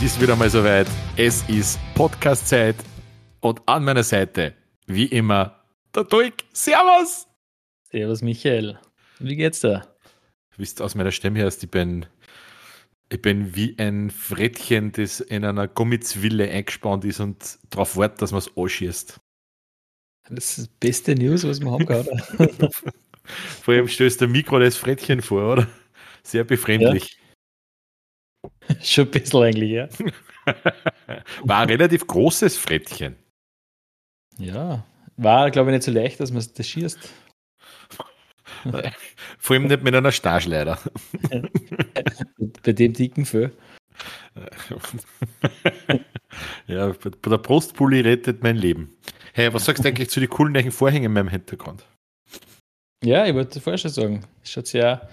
Es ist wieder mal soweit. Es ist Podcast-Zeit. Und an meiner Seite, wie immer, der Doik. Servus! Servus, Michael. Wie geht's da? Du wisst aus meiner Stimme hörst, ich bin, ich bin wie ein Frettchen, das in einer Gummizwille eingespannt ist und darauf wartet, dass man es anschießt. Das ist die beste News, was wir haben gerade. Vor allem stößt der Mikro das Frettchen vor, oder? Sehr befremdlich. Ja. Schon ein bisschen eigentlich, ja. War ein relativ großes Frettchen. Ja, war, glaube ich, nicht so leicht, dass man das schießt. Vor allem nicht mit einer Starschleider. Bei dem dicken Föh. ja, bei der Brustpulli rettet mein Leben. Hey, was sagst du eigentlich zu den coolen neuen Vorhängen in meinem Hintergrund? Ja, ich wollte vorher schon sagen. Es schaut sehr.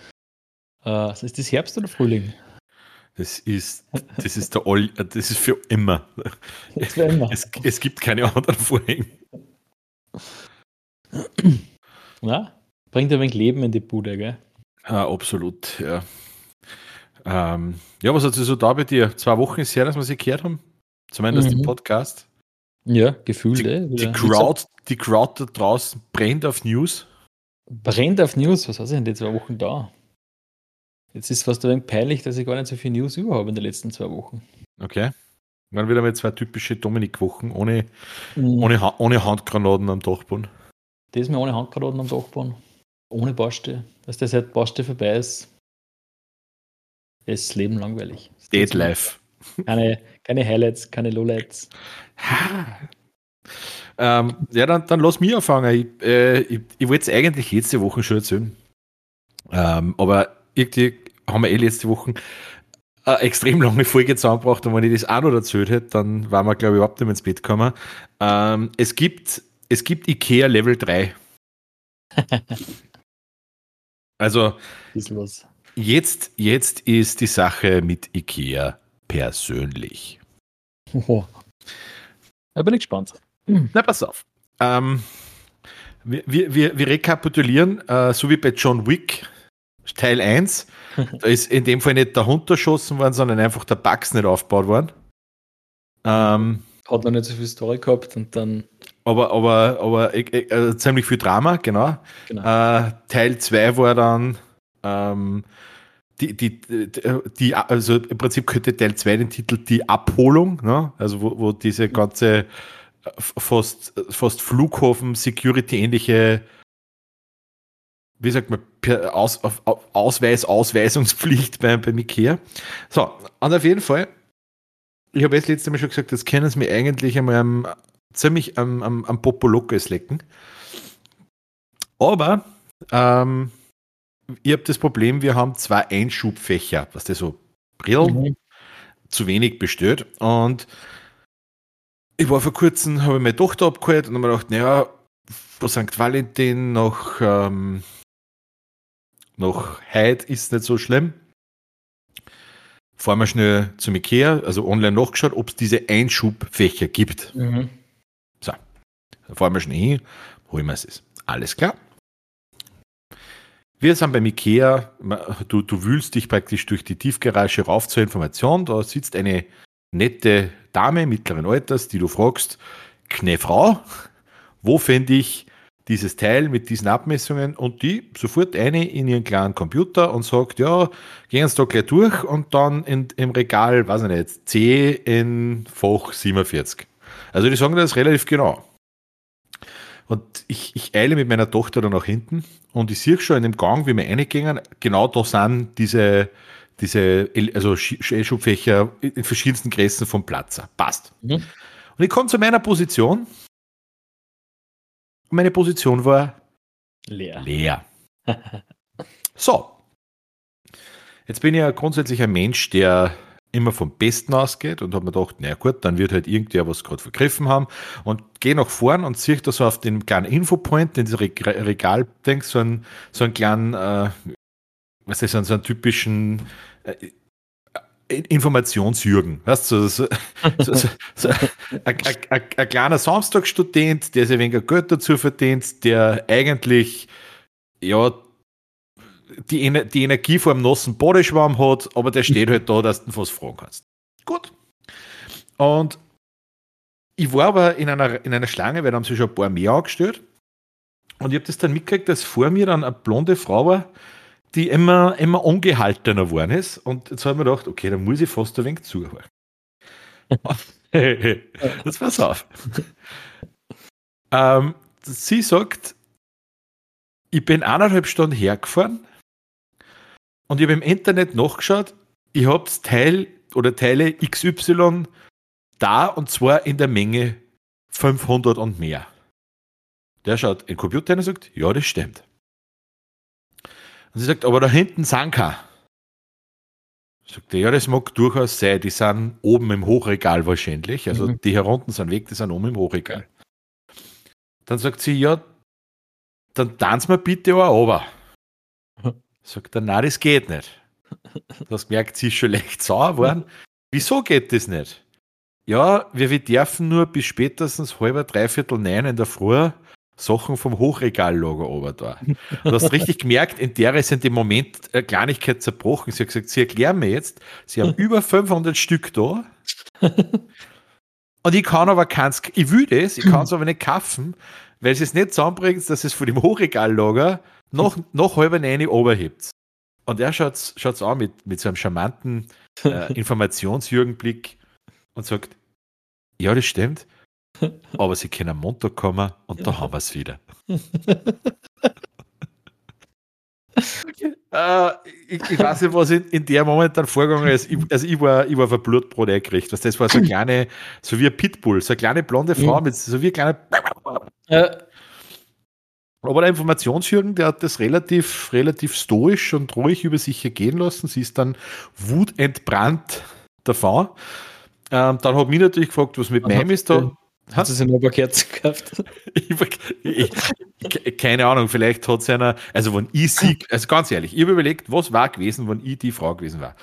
Äh, ist das Herbst oder Frühling? Das ist, das ist der All, das ist für immer. für immer. Es, es gibt keine anderen Vorhänge. Ja, bringt ein wenig Leben in die Bude, gell? Ja, absolut, ja. Ähm, ja, was hat sich so da bei dir? Zwei Wochen ist her, dass wir sie gehört haben. Zumindest mhm. im Podcast. Ja, gefühlt, die, eh. Die Crowd, die Crowd da draußen brennt auf News. Brennt auf News? Was hast du denn die zwei Wochen da? Jetzt ist es fast ein wenig peinlich, dass ich gar nicht so viel News über habe in den letzten zwei Wochen. Okay. Dann wieder mal zwei typische Dominik-Wochen ohne, mhm. ohne, ohne Handgranaten am Dachboden. Diesmal ohne Handgranaten am Dachboden. Ohne Baste. Dass das seit Baste vorbei ist, ist das Leben langweilig. Dead Life. Keine, keine Highlights, keine Lowlights. ähm, ja, dann, dann lass mich anfangen. Ich, äh, ich, ich wollte es eigentlich letzte Woche schon erzählen. Ähm, aber irgendwie haben wir eh letzte Woche eine extrem lange Folge zusammengebracht und wenn ich das auch noch erzählt hätte, dann waren wir, glaube ich, überhaupt nicht mehr ins Bett gekommen. Ähm, es, gibt, es gibt IKEA Level 3. also, jetzt, jetzt ist die Sache mit IKEA persönlich. Oh. Da bin ich gespannt. Na, pass auf. Ähm, wir, wir, wir rekapitulieren, äh, so wie bei John Wick, Teil 1. da ist in dem Fall nicht der Hund erschossen worden, sondern einfach der Bugs nicht aufgebaut worden. Ähm, Hat noch nicht so viel Story gehabt und dann. Aber, aber, aber äh, äh, ziemlich viel Drama, genau. genau. Äh, Teil 2 war dann ähm, die, die, die, also im Prinzip könnte Teil 2 den Titel Die Abholung, ne? also wo, wo diese ganze äh, fast, fast Flughafen-Security-ähnliche wie sagt man, Aus, Ausweis, Ausweisungspflicht bei, beim Ikea. So, und auf jeden Fall, ich habe jetzt letztes Mal schon gesagt, das können sie mir eigentlich einmal am, ziemlich am, am, am Popolokes lecken. Aber ähm, ich habe das Problem, wir haben zwei Einschubfächer, was das so Brillen mhm. zu wenig bestellt. Und ich war vor kurzem, habe meine Tochter abgeholt und habe mir gedacht, naja, von St. Valentin nach ähm, noch heute ist es nicht so schlimm. Fahren wir schnell zum Ikea, also online nachgeschaut, ob es diese Einschubfächer gibt. Mhm. So, dann fahren wir schnell hin, holen wir es. Alles klar. Wir sind beim Ikea, du, du wühlst dich praktisch durch die Tiefgarage rauf zur Information. Da sitzt eine nette Dame mittleren Alters, die du fragst, Knefrau, wo finde ich dieses Teil mit diesen Abmessungen und die sofort eine in ihren kleinen Computer und sagt, ja, gehen Sie da gleich durch und dann in, im Regal, weiß ich nicht, C in Fach 47. Also die sagen das relativ genau. Und ich, ich eile mit meiner Tochter dann nach hinten und ich sehe schon in dem Gang, wie wir reingehen, genau da sind diese, diese also Schubfächer in verschiedensten Größen vom Platzer. Passt. Mhm. Und ich komme zu meiner Position meine Position war leer. leer. so. Jetzt bin ich ja grundsätzlich ein Mensch, der immer vom Besten ausgeht und habe mir gedacht, na gut, dann wird halt irgendwer was gerade vergriffen haben und gehe nach vorn und sehe da so auf den kleinen Infopoint, in diesem Regal, denk, so einen, so einen kleinen, äh, was ist das, so einen typischen äh, Informationsjürgen. Weißt du, so, so, so, so ein, ein, ein, kleiner Samstagstudent, der sich weniger Geld dazu verdient, der eigentlich ja die, die Energie vor einem nassen Badeschwamm hat, aber der steht halt da, dass du was fragen kannst. Gut, Und ich war aber in einer, in einer Schlange, weil da haben sie schon ein paar mehr angestellt. Und ich habe das dann mitgekriegt, dass vor mir dann eine blonde Frau war, die immer, immer ungehaltener geworden ist. Und jetzt habe ich mir gedacht, okay, dann muss ich fast ein wenig zuhören. das pass auf. ähm, sie sagt, ich bin eineinhalb Stunden hergefahren und ich habe im Internet nachgeschaut, ich habe Teil oder Teile XY da und zwar in der Menge 500 und mehr. Der schaut in den Computer und sagt, ja, das stimmt. Und sie sagt, aber da hinten sind keine. Sagt er, ja, das mag durchaus sein, die sind oben im Hochregal wahrscheinlich. Also mhm. die hier unten sind weg, die sind oben im Hochregal. Dann sagt sie, ja, dann tanzen wir bitte auch runter. Sagt er, nein, das geht nicht. Das merkt sie schon leicht sauer geworden. Wieso geht das nicht? Ja, wir, wir dürfen nur bis spätestens halber, dreiviertel neun in der Früh Sachen vom Hochregallager oben da. Du hast richtig gemerkt, in der ist in dem Moment eine Kleinigkeit zerbrochen. Sie hat gesagt, sie erklären mir jetzt, sie haben über 500 Stück da. Und ich kann aber keins, ich will das, ich kann es aber nicht kaufen, weil sie es nicht zusammenbringt, dass es von dem Hochregallager noch, noch halber eine oberhebt. Und er schaut es an mit, mit so einem charmanten äh, Informationsjürgenblick und sagt, ja, das stimmt, aber sie können am Montag kommen und da haben wir es wieder. Okay. Äh, ich, ich, weiß nicht, was in, in der Moment dann vorgegangen ist. Ich, also ich war, ich war auf Blutbrot eingekriegt. Das war so eine kleine, so wie ein Pitbull, so eine kleine blonde Frau mit so wie ein kleiner. Ja. Aber der Informationsjürgen, der hat das relativ, relativ stoisch und ruhig über sich ergehen lassen. Sie ist dann wutentbrannt davon. Ähm, dann hat mich natürlich gefragt, was mit meinem ist da. Hat sie noch ein paar Kerzen gehabt? ich, ich, keine Ahnung, vielleicht hat es einer, also wenn ich sie, also ganz ehrlich, ich habe überlegt, was war gewesen, wenn ich die Frau gewesen war.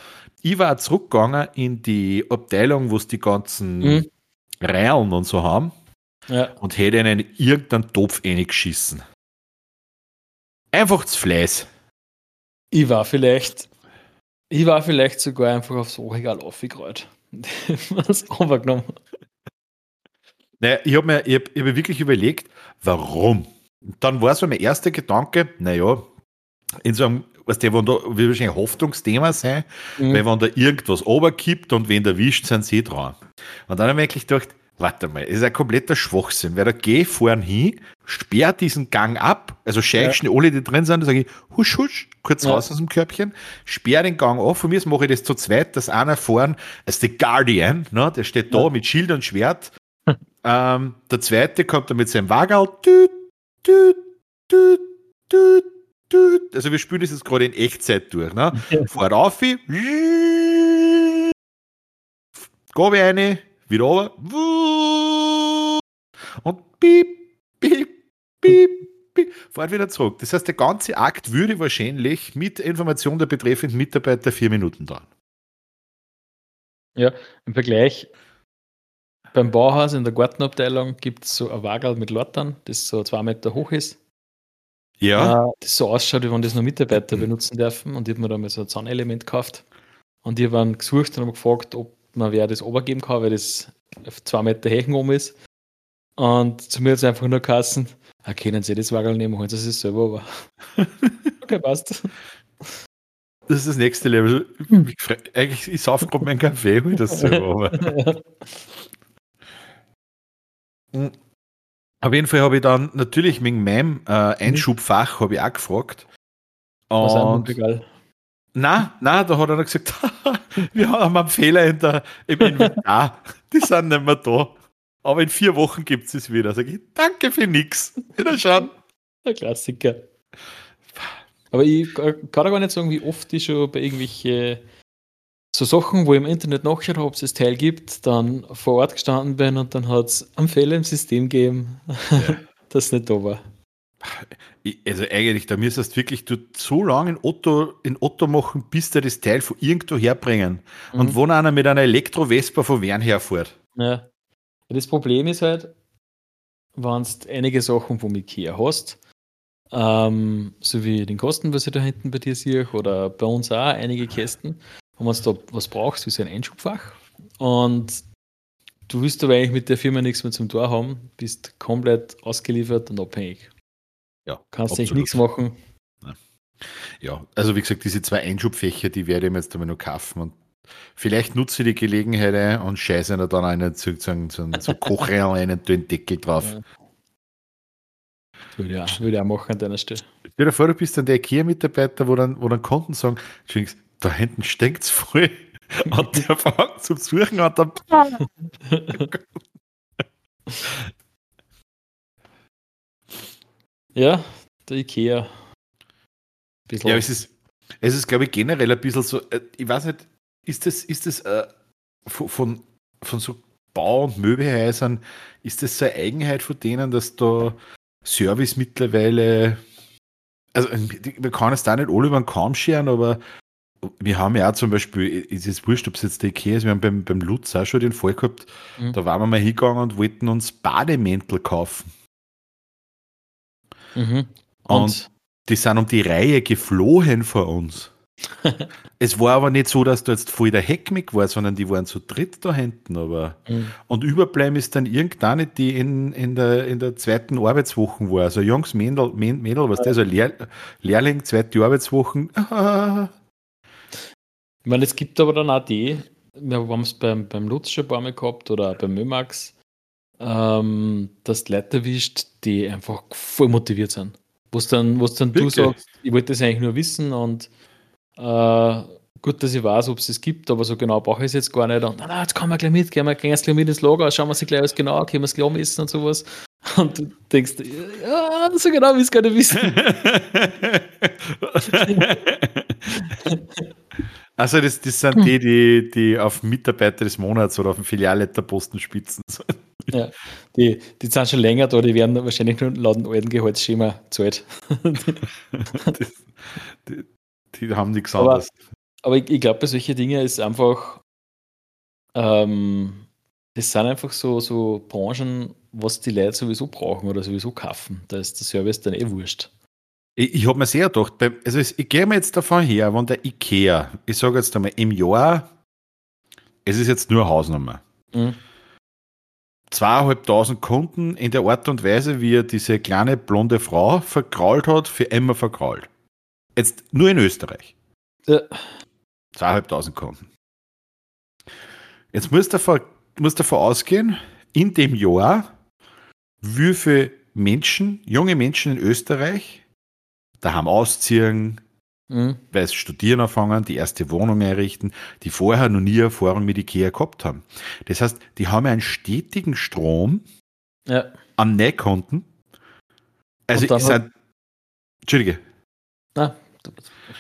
Ich war zurückgegangen in die Abteilung, wo es die ganzen mhm. Reihen und so haben ja. und hätte ihnen irgendeinen Topf eingeschissen. Einfach zu Fleiß. Ich war vielleicht, ich war vielleicht sogar einfach aufs Ohrregal aufgerollt. was overgenommen. Naja, ich habe mir, ich hab, ich hab wirklich überlegt, warum. Dann war so mein erster Gedanke, naja, in so einem, was der, wenn da wird wahrscheinlich ein Hoffnungsthema sein, mhm. weil wenn da irgendwas oberkippt und wen erwischt, sind sie dran. Und dann habe ich wirklich gedacht, Warte mal, das ist ein kompletter Schwachsinn, weil da geh vorn hin, sperr diesen Gang ab, also scheichst ja. alle, die drin sind, sage ich, husch, husch, kurz ja. raus aus dem Körbchen, sperr den Gang auf, von mir mache ich das zu zweit, dass einer vorn, als der Guardian, ne, der steht da ja. mit Schild und Schwert, ähm, der zweite kommt dann mit seinem düt, also wir spielen das jetzt gerade in Echtzeit durch, ne, ja. fahrt auf, Gabe eine, wieder runter. Und piep, piep, piep, piep, fahrt wieder zurück. Das heißt, der ganze Akt würde wahrscheinlich mit Information der betreffenden Mitarbeiter vier Minuten dauern. Ja, im Vergleich beim Bauhaus in der Gartenabteilung gibt es so ein Wagel mit Lottern, das so zwei Meter hoch ist. Ja. Äh, das so ausschaut, wie wenn das nur Mitarbeiter benutzen dürfen. Und ich habe mir da mal so ein Zahnelement gekauft. Und die waren gesucht und haben gefragt, ob man wer das obergeben kann, weil das auf zwei Meter Hechen oben ist. Und zu mir hat es einfach nur kassen, ah, können Sie das Wagel nehmen, holen Sie es selber aber. okay, passt. Das ist das nächste Level. Ich, eigentlich, ich sauf gerade meinen Kaffee, hol das selber aber. Hm. Auf jeden Fall habe ich dann natürlich wegen meinem äh, Einschubfach habe ich auch gefragt. Und, egal. Na, na, da hat er gesagt, wir haben einen Fehler in der, im Inventar. Die sind nicht mehr da. Aber in vier Wochen gibt es es wieder. Sag ich, danke für nix. Wieder schauen. Der Klassiker. Aber ich kann gar nicht sagen, wie oft ich schon bei irgendwelchen so Sachen, wo ich im Internet nachschaue, ob es das Teil gibt, dann vor Ort gestanden bin und dann hat es einen Fehler im System gegeben, ja. das nicht da war also eigentlich, da müsstest du wirklich du so lange in Otto, in Otto machen, bis der das Teil von irgendwo herbringen. Mhm. Und wo einer mit einer Elektro-Vespa von Wern herfährt. Ja. Das Problem ist halt, wenn du einige Sachen vom Ikea hast, ähm, so wie den Kosten, was ich da hinten bei dir sehe, oder bei uns auch einige Kästen, wenn man da was brauchst, wie so ein Einschubfach. Und du willst aber eigentlich mit der Firma nichts mehr zum Tor haben, bist komplett ausgeliefert und abhängig. Ja. Kannst eigentlich nichts machen. Ja, also wie gesagt, diese zwei Einschubfächer, die werde ich mir jetzt einmal noch kaufen und vielleicht nutze ich die Gelegenheit und scheiße da dann einen sozusagen so, so Kochrein einen den Deckel drauf. Ja. Würde ich, auch, würde ich auch machen an deiner Stelle. Stell dir vor, du bist dann der IKEA-Mitarbeiter, wo dann, wo dann Kunden sagen, da hinten stinkt es voll. Und der fängt zum Suchen und dann. ja, der IKEA. Bisschen ja, es ist, es ist, glaube ich, generell ein bisschen so, äh, ich weiß nicht, ist das, ist das äh, von, von so Bau- und Möbelhäusern, ist das so eine Eigenheit von denen, dass da Service mittlerweile, also man kann es da nicht alle über den Kamm scheren, aber wir haben ja auch zum Beispiel, ist es wurscht, ob es jetzt der Ikea ist, wir haben beim, beim Lutz auch schon den Fall gehabt, mhm. da waren wir mal hingegangen und wollten uns Bademäntel kaufen. Mhm. Und, und, die sind um die Reihe geflohen vor uns. es war aber nicht so, dass da jetzt voll der Heckmick war, sondern die waren zu dritt da hinten. Aber mhm. Und überbleiben ist dann irgendeine, die in, in, der, in der zweiten Arbeitswoche war. Also Jungs, Mädel, Mädel was ja. der, so Lehr, Lehrling, zweite Arbeitswochen. ich meine, es gibt aber dann auch die, wir haben es beim, beim Lutz schon ein paar Mal gehabt oder beim Mömax, ähm, dass Leute erwischt, die einfach voll motiviert sind. Wo dann, wo's dann du sagst, ich wollte das eigentlich nur wissen und äh, gut, dass ich weiß, ob es es gibt, aber so genau brauche ich es jetzt gar nicht. Und na, jetzt kommen wir gleich mit, gehen wir, gehen wir gleich mit ins Lager, schauen wir sich gleich alles genau, können wir es gleich messen und sowas. Und du denkst, ja, so genau will ich es gar nicht wissen. Also das, das sind die, die, die auf Mitarbeiter des Monats oder auf dem Filialleiterposten spitzen. Ja, die, die sind schon länger da, die werden wahrscheinlich nur laut dem alten Gehaltsschema zahlt. die, die, haben nichts anderes. Aber, aber ich, ich glaube, bei solchen Dingen ist einfach, ähm, das sind einfach so, so Branchen, was die Leute sowieso brauchen oder sowieso kaufen. Da ist der Service dann eh wurscht. Ich, ich habe mir sehr gedacht, also ich gehe mir jetzt davon her, wenn der IKEA, ich sage jetzt einmal, im Jahr, es ist jetzt nur Hausnummer, mhm. zweieinhalbtausend Kunden in der Art und Weise, wie er diese kleine blonde Frau verkrault hat, für immer verkrault. Jetzt nur in Österreich. Ja. Zweieinhalbtausend Kunden. Jetzt muss davon, muss davon ausgehen, in dem Jahr, wie viele Menschen, junge Menschen in Österreich daheim ausziehen, mhm. weil sie studieren anfangen, die erste Wohnung einrichten, die vorher noch nie Erfahrung mit Ikea gehabt haben. Das heißt, die haben einen stetigen Strom ja. an Neukonten. Also ich sage, Entschuldige. Na,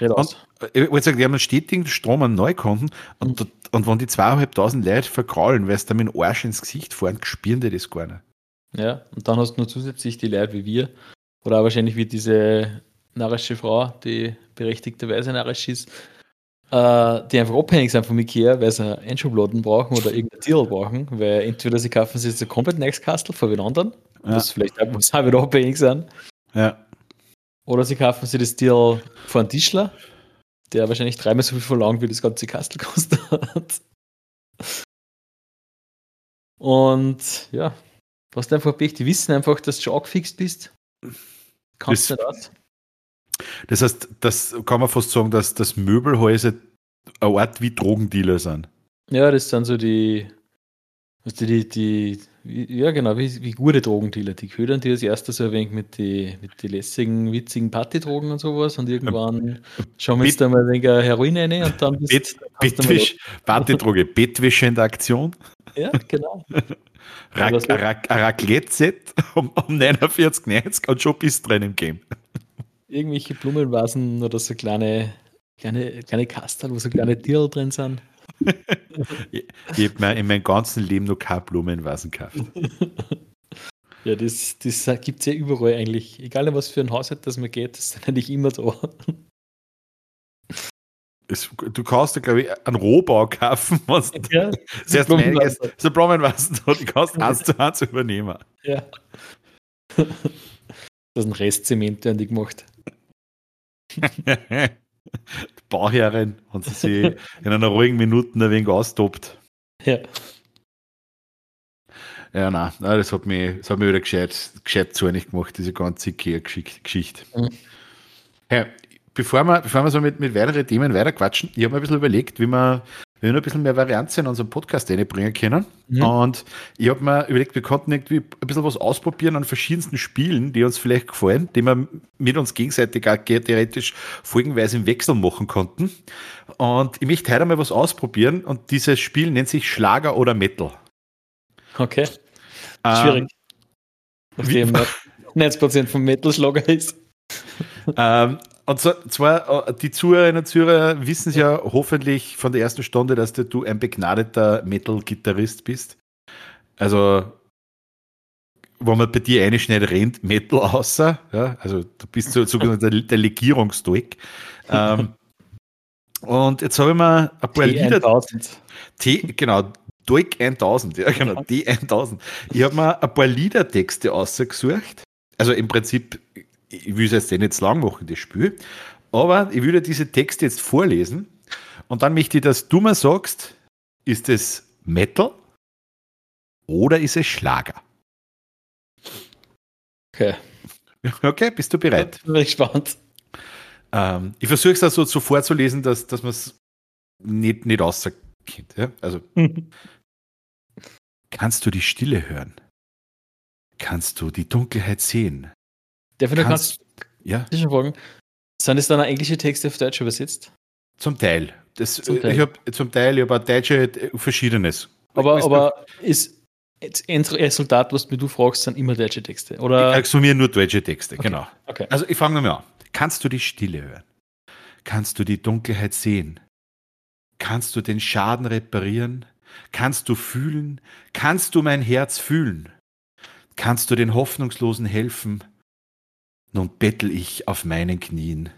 red aus. Und, ich wollte sagen, die haben einen stetigen Strom an Neukonten und, mhm. und wenn die zweieinhalbtausend Leute verkraulen, weil sie da mit dem Arsch ins Gesicht fahren, spüren die das gar nicht. Ja, und dann hast du nur zusätzlich die Leute wie wir, oder wahrscheinlich wie diese narische Frau, die berechtigterweise narisch ist, äh, die einfach abhängig sind von Ikea, weil sie Einschubladen brauchen oder irgendein Tier brauchen, weil entweder sie kaufen sich jetzt ein komplett neues Kastel von den anderen, ja. was vielleicht auch, muss auch wieder abhängig sein. Ja. Oder sie kaufen sich das Tier von einem Tischler, der wahrscheinlich dreimal so viel verlangt, wie das ganze Kastel kostet. Und ja, was du einfach Pech, die wissen einfach, dass du schon angefixt bist. Kannst du das? Das heißt, das kann man fast sagen, dass das Möbelhäuser eine Art wie Drogendealer sind. Ja, das sind so die, die, die, die ja genau, wie, wie gute Drogendealer. Die ködern die als erstes so ein wenig mit den mit die lässigen, witzigen Partydrogen und sowas und irgendwann schauen wir uns da mal ein wenig Heroin rein und dann bist Bett, Bettwisch, Partydroge, bettwäschende Aktion. Ja, genau. Raclette-Set um, um 49,90 und schon bist du drin im Game irgendwelche Blumenvasen oder so kleine, kleine, kleine Kastel, wo so kleine Tiere drin sind. ich ich habe in meinem ganzen Leben noch keine Blumenvasen gehabt. Ja, das, das gibt es ja überall eigentlich. Egal, was für ein Haushalt das man geht, das ist eigentlich immer da. Es, du kannst dir, glaube ich, einen Rohbau kaufen, was ja, das einiges, so Blumenvasen da, die kannst eins zu eins übernehmen. Ja. Das ist ein Restzement, den die gemacht. die Bauherrin, wenn sie sich in einer ruhigen Minute ein wenig austobt. Ja. Ja, nein, das hat mich, das hat mich wieder gescheit, gescheit zornig gemacht, diese ganze Ikea-Geschichte. Mhm. Hey, bevor wir, bevor wir so mit, mit weiteren Themen weiterquatschen, ich habe mir ein bisschen überlegt, wie wir, wie wir noch ein bisschen mehr Varianz in unserem Podcast reinbringen können. Mhm. Und ich habe mir überlegt, wir konnten irgendwie ein bisschen was ausprobieren an verschiedensten Spielen, die uns vielleicht gefallen, die wir mit uns gegenseitig auch theoretisch folgenweise im Wechsel machen konnten. Und ich möchte heute mal was ausprobieren und dieses Spiel nennt sich Schlager oder Metal. Okay. Ähm, Schwierig. Nachdem 90% vom Metal-Schlager ist. ähm, und zwar, äh, die Zuhörerinnen und Zuhörer wissen es ja hoffentlich von der ersten Stunde, dass du ein begnadeter Metal-Gitarrist bist. Also, wo man bei dir einschneidet, rennt Metal außer. Ja, also, du bist so, sogenannter der Legierungsstoik. ähm, und jetzt habe ich mir ein paar Lieder. T, genau, Doik 1000, ja genau, D1000. Ich habe mir ein paar Liedertexte ausgesucht. Also im Prinzip ich will es jetzt nicht lang machen, das Spiel, aber ich würde diese Texte jetzt vorlesen und dann möchte ich, dass du mir sagst, ist es Metal oder ist es Schlager? Okay. Okay, bist du bereit? Bin ich gespannt. Ähm, ich versuche es also so vorzulesen, dass, dass man es nicht, nicht aussagt. Ja? Also, kannst du die Stille hören? Kannst du die Dunkelheit sehen? Ich noch ganz ja? zwischenfragen? Sind es dann englische Texte auf Deutsch übersetzt? Zum Teil. Das, zum Teil. Ich habe zum Teil, ich habe deutsche äh, verschiedenes. Aber, aber ist ein Resultat, was du fragst, sind immer deutsche Texte? Oder? Ich mir nur deutsche Texte, okay. genau. Okay. Also ich fange mal an. Kannst du die Stille hören? Kannst du die Dunkelheit sehen? Kannst du den Schaden reparieren? Kannst du fühlen? Kannst du mein Herz fühlen? Kannst du den Hoffnungslosen helfen? Nun bettel ich auf meinen Knien.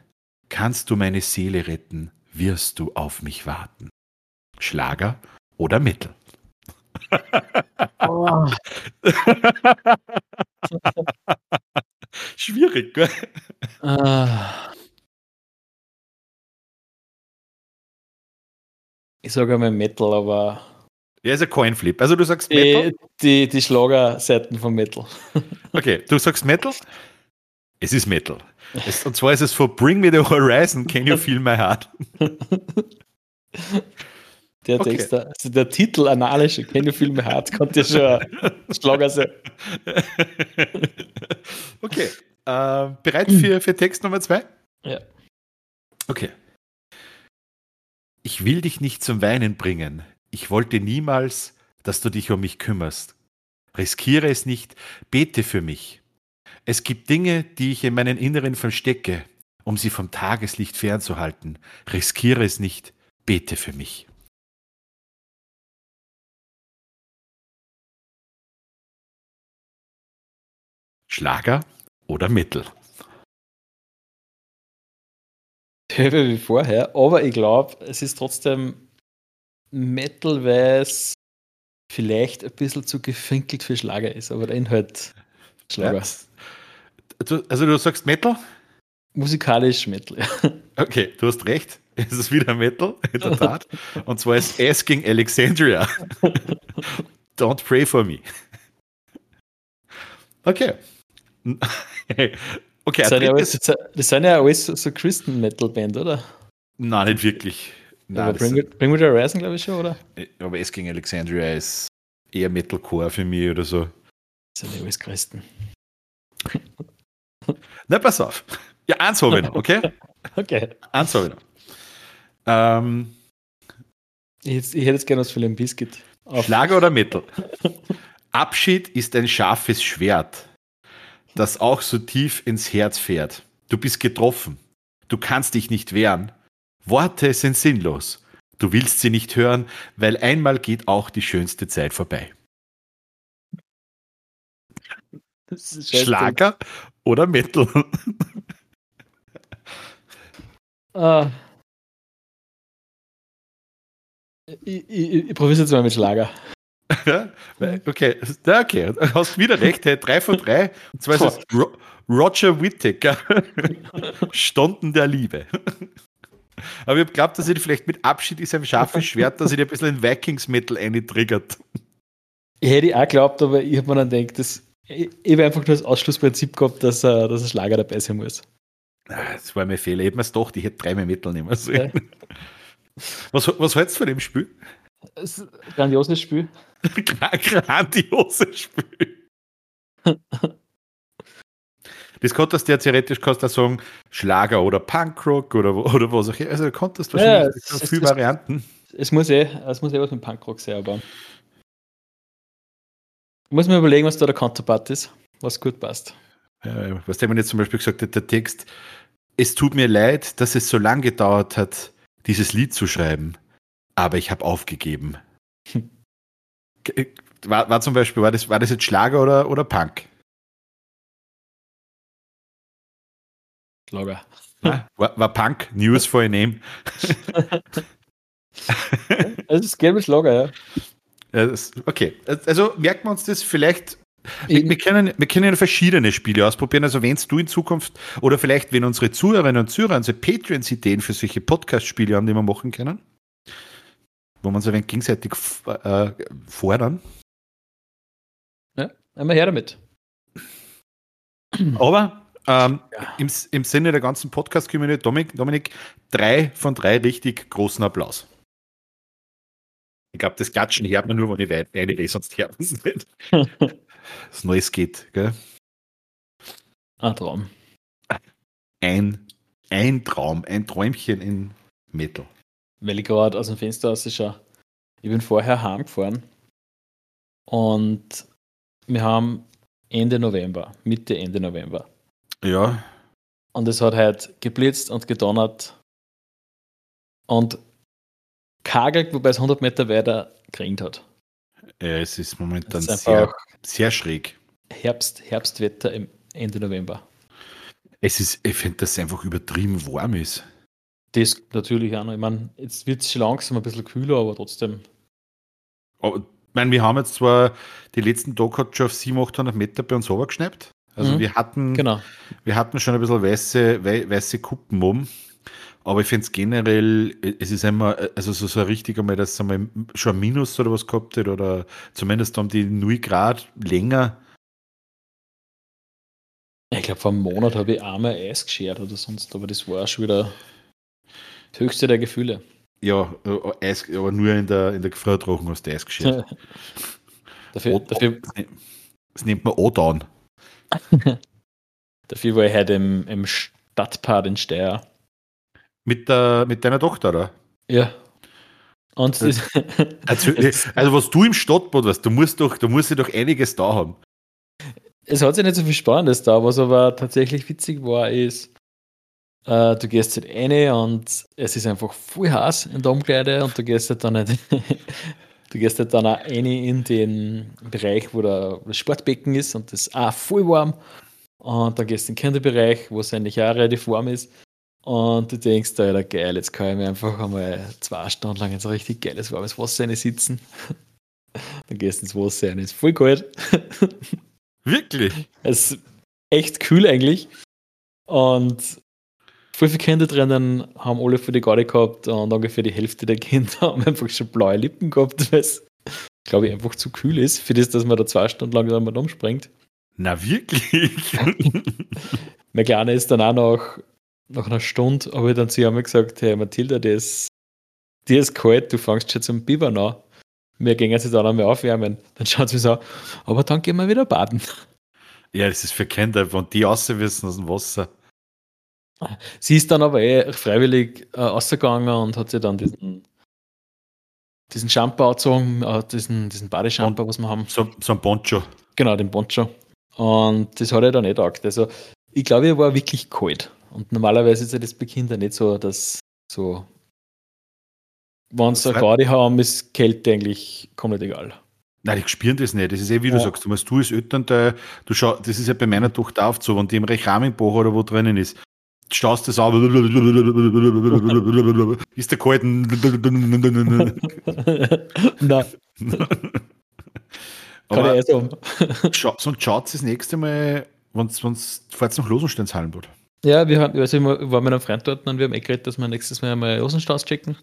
Kannst du meine Seele retten, wirst du auf mich warten. Schlager oder Mittel? Oh. Schwierig, gell? Ah. Ich sage einmal Metal, aber. Ja, ist ein Coinflip. Also du sagst Metal? Die, die, die Schlagerseiten von Metal. Okay, du sagst Metal? Es ist Metal. Es, und zwar ist es von Bring Me the Horizon, Can You Feel My Heart? Der okay. Text, also der Titel analische Can You Feel My Heart konnte ja schon Schlager sein. okay. Äh, bereit für, für Text Nummer zwei? Ja. Okay. Ich will dich nicht zum Weinen bringen. Ich wollte niemals, dass du dich um mich kümmerst. Riskiere es nicht, bete für mich. Es gibt Dinge, die ich in meinen Inneren verstecke, um sie vom Tageslicht fernzuhalten. Riskiere es nicht, bete für mich. Schlager oder Metal? Höre wie vorher, aber ich glaube, es ist trotzdem Metal, weil es vielleicht ein bisschen zu gefinkelt für Schlager ist, aber der Inhalt Schlager. Ja, also du sagst Metal? Musikalisch Metal, ja. Okay, du hast recht. Es ist wieder Metal, in der Tat. Und zwar ist Asking Alexandria. Don't pray for me. Okay. okay das, sind ja alles, das sind ja alles so Christen-Metal-Band, oder? Nein, nicht wirklich. Nein, aber Bring, Bring Me the Horizon, glaube ich schon, oder? Aber Asking Alexandria ist eher Metalcore für mich oder so. Ja alles Christen. Na, pass auf. Ja, eins habe ich noch, okay? okay. Eins habe ich noch. Ähm, ich, ich, hätte jetzt gerne was für den Biscuit. Schlager oder Metal? Abschied ist ein scharfes Schwert, das auch so tief ins Herz fährt. Du bist getroffen. Du kannst dich nicht wehren. Worte sind sinnlos. Du willst sie nicht hören, weil einmal geht auch die schönste Zeit vorbei. Schlager oder Metal? uh, ich, ich, ich probiere jetzt mal mit Schlager. okay, okay, du hast wieder recht, hey, drei von drei. Und zwar ist es Ro Roger Whittaker. Stunden der Liebe. Aber ich habe geglaubt, dass ich vielleicht mit Abschied ist ein scharfes Schwert, dass ich dir ein bisschen in Vikings-Metal eintriggert. Ich hätte auch geglaubt, aber ich habe mir dann gedacht, dass, ich, habe einfach nur das Ausschlussprinzip gehabt, dass, uh, dass ein Schlager dabei sein muss. Ah, das war mein Fehler. Ich hätte mir es doch, ich hätte dreimal Metal nehmen sollen. Ja. Was, was hältst du von dem Spiel? Das grandioses Spiel. grandioses Spiel. Das konntest du ja theoretisch kannst du sagen, Schlager oder Punkrock oder, oder was auch immer. Also konntest du wahrscheinlich ja, es, viele es, Varianten. Es muss, eh, es muss eh was mit Punkrock sein, aber muss mir überlegen, was da der Counterpart ist, was gut passt. Ja, was der mir jetzt zum Beispiel gesagt hat, der Text, es tut mir leid, dass es so lange gedauert hat, dieses Lied zu schreiben, aber ich habe aufgegeben. War, war, zum Beispiel, war das, war das jetzt Schlager oder, oder Punk? Schlager. Ah, war, war, Punk News for a Name? es ist gelbe Schlager, ja. Okay, also merken wir uns das vielleicht. Wir, wir, können, wir können verschiedene Spiele ausprobieren. Also, wenn du in Zukunft oder vielleicht, wenn unsere Zuhörerinnen und Zuhörer unsere Patreons-Ideen für solche Podcast-Spiele haben, die wir machen können, wo wir uns ein wenig gegenseitig äh, fordern. Ja, einmal her damit. Aber ähm, ja. im, im Sinne der ganzen Podcast-Community, Dominik, Dominik, drei von drei richtig großen Applaus. Ich glaube, das Klatschen hört man nur, wenn ich eine rede, sonst hört man es nicht. das Neues geht, gell? Ein Traum. Ein, ein Traum, ein Träumchen in Metal. Weil ich gerade aus dem Fenster aus schaue. Ich bin vorher heimgefahren und wir haben Ende November, Mitte, Ende November. Ja. Und es hat halt geblitzt und gedonnert und kagelt, wobei es 100 Meter weiter geregnet hat. Ja, es ist momentan ist sehr, sehr schräg. Herbst, Herbstwetter im Ende November. Es ist, ich finde, dass es einfach übertrieben warm ist. Das natürlich auch noch. Ich meine, jetzt wird es schon langsam ein bisschen kühler, aber trotzdem. Aber, ich meine, wir haben jetzt zwar die letzten Tage hat schon auf 700, 800 Meter bei uns runtergeschnappt. Also mhm. wir hatten, genau. wir hatten schon ein bisschen weiße, weiße Kuppen oben. Aber ich finde es generell, es ist immer, also so, so richtig einmal, dass es einmal schon ein Minus oder was gehabt hat, oder zumindest haben die 0 Grad länger. Ich glaube, vor einem Monat habe ich einmal Eis geschert oder sonst, aber das war schon wieder das höchste der Gefühle. Ja, äh, Eis, aber nur in der, in der Gefriertrochen hast du Eis geschert. dafür, dafür, das nennt man O-Down. Dafür war ich heute im, im Stadtpark in Steyr. Mit, der, mit deiner Tochter, oder? Ja. Und das, also, also, was du im Stadtbad warst, du musst doch, du musst ja doch einiges da haben. Es hat ja nicht so viel Spannendes da, was aber tatsächlich witzig war, ist, äh, du gehst halt rein und es ist einfach voll heiß in der Umkleide und du gehst halt dann nicht, du gehst halt dann auch rein in den Bereich, wo der, das Sportbecken ist und das ist auch voll warm. Und dann gehst du in den Kinderbereich, wo es eigentlich auch relativ warm ist. Und du denkst, Alter, geil, jetzt kann ich mir einfach einmal zwei Stunden lang in so richtig geiles warmes Wasser sitzen. Dann gehst du ins Wasser rein, ist voll kalt. Wirklich? Es ist echt kühl eigentlich. Und voll viele Kinder drinnen haben alle für die Garde gehabt und ungefähr die Hälfte der Kinder haben einfach schon blaue Lippen gehabt, weil es, glaube ich, einfach zu kühl ist, für das, dass man da zwei Stunden lang dann umspringt. Na wirklich? mein Kleiner ist dann auch noch nach einer Stunde habe ich dann zu ihm gesagt, hey Mathilda, dir ist, dir ist kalt, du fängst schon zum Bibern an. Wir gehen jetzt dann einmal aufwärmen. Dann schaut sie so, aber dann gehen wir wieder baden. Ja, das ist für Kinder, wenn die wissen aus dem Wasser. Sie ist dann aber eh freiwillig äh, rausgegangen und hat sich dann diesen, diesen Shampoo angezogen, äh, diesen, diesen Badeshampoo, was wir haben. So, so ein Poncho. Genau, den Poncho. Und das hat er dann nicht taugt. Also, ich glaube, er war wirklich kalt. Und normalerweise ist ja das bei Kindern nicht so, dass so, wenn sie eine Garde haben, ist Kälte eigentlich komplett egal. Nein, die spüren das nicht. Das ist eh, wie ja. du sagst, du, du als Eltern, der, du schau, das ist ja bei meiner Tochter oft so, wenn die im Rechamingbuch oder wo drinnen ist, schaust das auf, ist der kalt. Nein. Aber Kann ich eh so. sonst schaut das nächste Mal, wenn es fahrt nach Losensteinshallenbad. Ja, wir haben, also ich war mit einem Freund dort und wir haben eh geredet, dass wir nächstes Mal einmal Rosenstaus checken.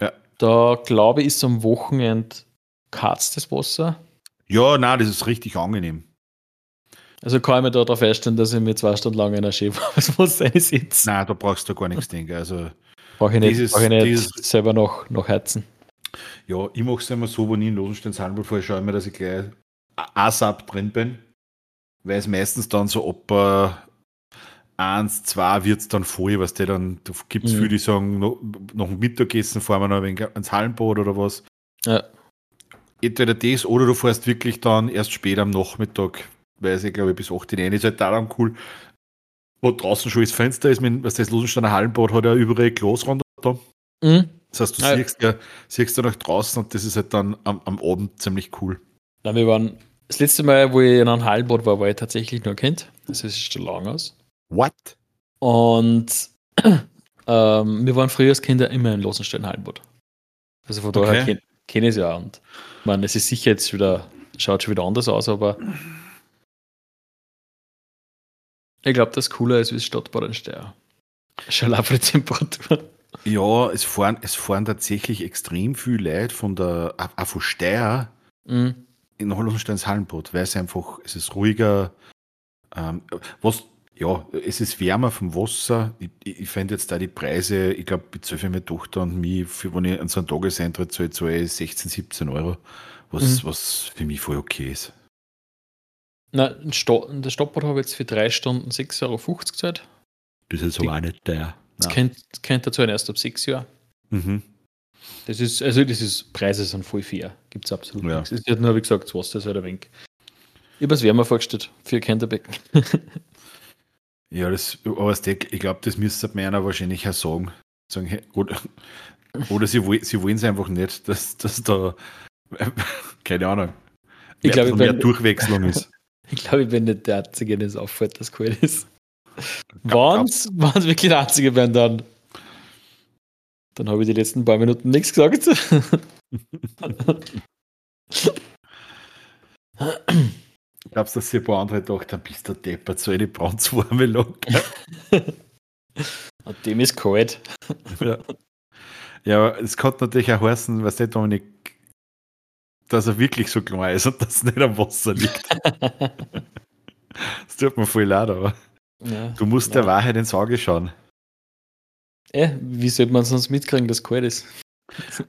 Ja. Da glaube ich, ist am Wochenende Katz das Wasser. Ja, nein, das ist richtig angenehm. Also kann ich mir da darauf einstellen, dass ich mir zwei Stunden lang in einer Schäferhauswurst sitze. Nein, da brauchst du gar nichts denken. Also brauche ich nicht, dieses, brauch ich nicht dieses, selber noch, noch heizen. Ja, ich mache es immer so, wenn ich in Losensteins Handel fahre, schaue ich mir, dass ich gleich ASAP drin bin. Weil es meistens dann so ob äh, eins, zwei wird es dann voll, was der dann, da gibt es mhm. viele, die sagen, noch, noch ein Mittagessen fahren wir noch ein wenig ans Hallenbad oder was. Ja. Entweder das oder du fährst wirklich dann erst spät am Nachmittag, weil ich glaube bis 8 Uhr ist halt daran cool, wo draußen schon das Fenster ist, was das Losensteiner Hallenbad hat ja überall Glasrand da. Mhm. Das heißt, du ja. siehst ja, siehst ja nach draußen und das ist halt dann am, am Abend ziemlich cool. Na, wir waren, das letzte Mal, wo ich in einem Hallenbad war, war ich tatsächlich nur Kind. Das ist schon lange aus. What? Und ähm, wir waren früher als Kinder immer in Losenstein Hallenbad. Also von daher okay. kenne ich es ja. Und ich meine, es ist sicher jetzt wieder, schaut schon wieder anders aus, aber ich glaube, das cooler ist wie das Stadtbad in Steyr. Schon für die Temperatur. Ja, es fahren, es fahren tatsächlich extrem viele Leute von der, auch von Steyr mhm. in Hollensteins Hallenbad, weil es einfach, es ist ruhiger. Ähm, was, ja, es ist wärmer vom Wasser. Ich, ich, ich finde jetzt da die Preise, ich glaube, ich zahle für meine Tochter und mich, für, wenn ich an so einen Tageseintritt zahle, zahle ich 16, 17 Euro, was, mhm. was für mich voll okay ist. Na, das Stopper habe ich jetzt für drei Stunden 6,50 Euro gezahlt. Das ist aber auch nicht der. Das kennt, kennt dazu erst ab sechs Jahren. Mhm. Das ist, also das ist, Preise sind voll fair. Gibt es absolut ja. nichts. Es ist nur, wie gesagt, das Wasser ist halt ein wenig. Ich habe es wärmer vorgestellt für Kinderbecken. ja, das, aber ich glaube, das müsste man einer wahrscheinlich auch sagen. sagen oder, oder sie, sie wollen es einfach nicht, dass, dass da, keine Ahnung, ich glaube, mehr bin, Durchwechslung ist. Ich glaube, ich bin nicht der Einzige, der es auffällt, dass cool ist. Waren es wirklich der Einzige werden dann? Dann habe ich die letzten paar Minuten nichts gesagt. Glaubst du, dass sie ein paar andere gedacht haben, bist du deppert, so eine brandwarme locker? Und dem ist kalt. ja. ja, es kann natürlich auch heißen, was der Dominik, dass er wirklich so klein ist und dass es nicht am Wasser liegt. das tut mir voll leid, aber. Ja, du musst ja. der Wahrheit ins Auge schauen. Äh, wie sollte man sonst mitkriegen, dass kalt ist?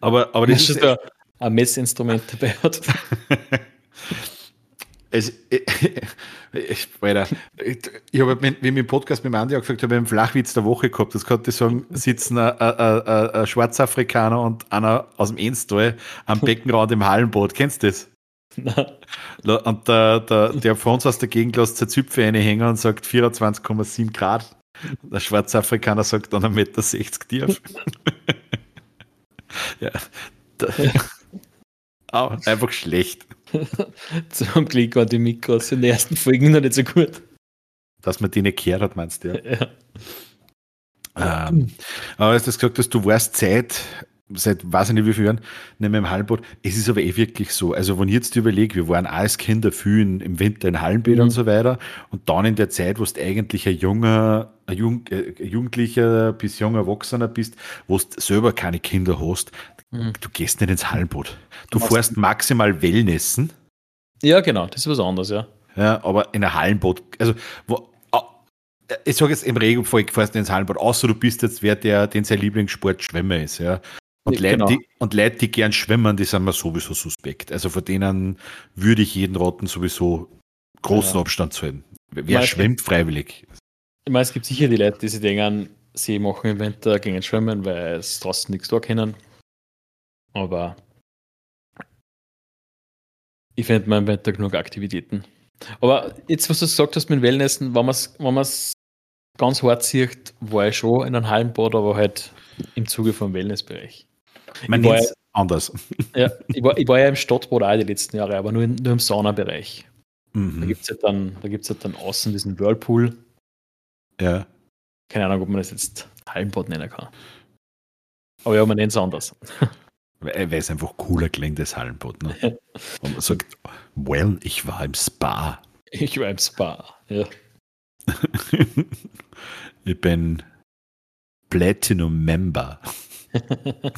Aber, aber das ist da ein Messinstrument dabei hat. es, ich, Alter, ich habe, wenn ich im Podcast mit Andi gefragt habe, einen Flachwitz der Woche gehabt. Das konnte ich sagen, sitzen ein, ein, ein, ein Schwarzafrikaner und einer aus dem Enstal am Beckenrand im Hallenboot. Kennst du das? Und der, der, der Franz aus der Gegend lässt seine Züpfe reinhängen und sagt 24,7 Grad. Der Schwarzafrikaner sagt dann 1,60 Meter tief. ja. Oh, einfach schlecht. Zum Glück waren die Mikros in den ersten Folgen noch nicht so gut. Dass man die nicht gehört hat, meinst du? Ja. ja. Ähm, aber du gesagt hast, du warst Zeit seit weiß ich nicht wie vielen Jahren nicht mehr im Hallenbad. Es ist aber eh wirklich so. Also wenn ich jetzt überlege, wir waren als Kinder viel im Winter in Hallenbädern mhm. und so weiter und dann in der Zeit, wo du eigentlich ein junger, ein, Jung, äh, ein Jugendlicher bis junger Erwachsener bist, wo du selber keine Kinder hast, mhm. du gehst nicht ins Hallenbad. Du fährst maximal Wellnessen. Ja, genau, das ist was anderes, ja. Ja, aber in ein Hallenbad, also wo, ich sage jetzt im Regelfall, fährst du ins Hallenbad, außer du bist jetzt wer, der, den sein Lieblingssport Schwimmer ist, ja. Und, Leute, genau. die, und Leute, die gern schwimmen, die sind mir sowieso suspekt. Also von denen würde ich jeden raten, sowieso großen ja. Abstand zu halten. Wer meine, schwimmt freiwillig? Ich meine, es gibt sicher die Leute, die sich denken, sie machen im Winter gegen Schwimmen, weil es draußen nichts da können. Aber ich finde mein Winter genug Aktivitäten. Aber jetzt, was du gesagt hast mit Wellnessen, wenn man es wenn ganz hart sieht, war ich schon in einem Hallenbad, aber halt im Zuge vom Wellnessbereich. Man nennt es anders. Ja, ich war, ich war ja im Stadtbad auch die letzten Jahre, aber nur, in, nur im Saunabereich. Mhm. Da gibt es halt, dann, halt dann außen diesen Whirlpool. Ja. Keine Ahnung, ob man das jetzt Hallenbad nennen kann. Aber ja, man nennt es anders. Weil es einfach cooler klingt, das Hallenbad. Ne? Und man sagt, well, ich war im Spa. Ich war im Spa, ja. ich bin Platinum Member.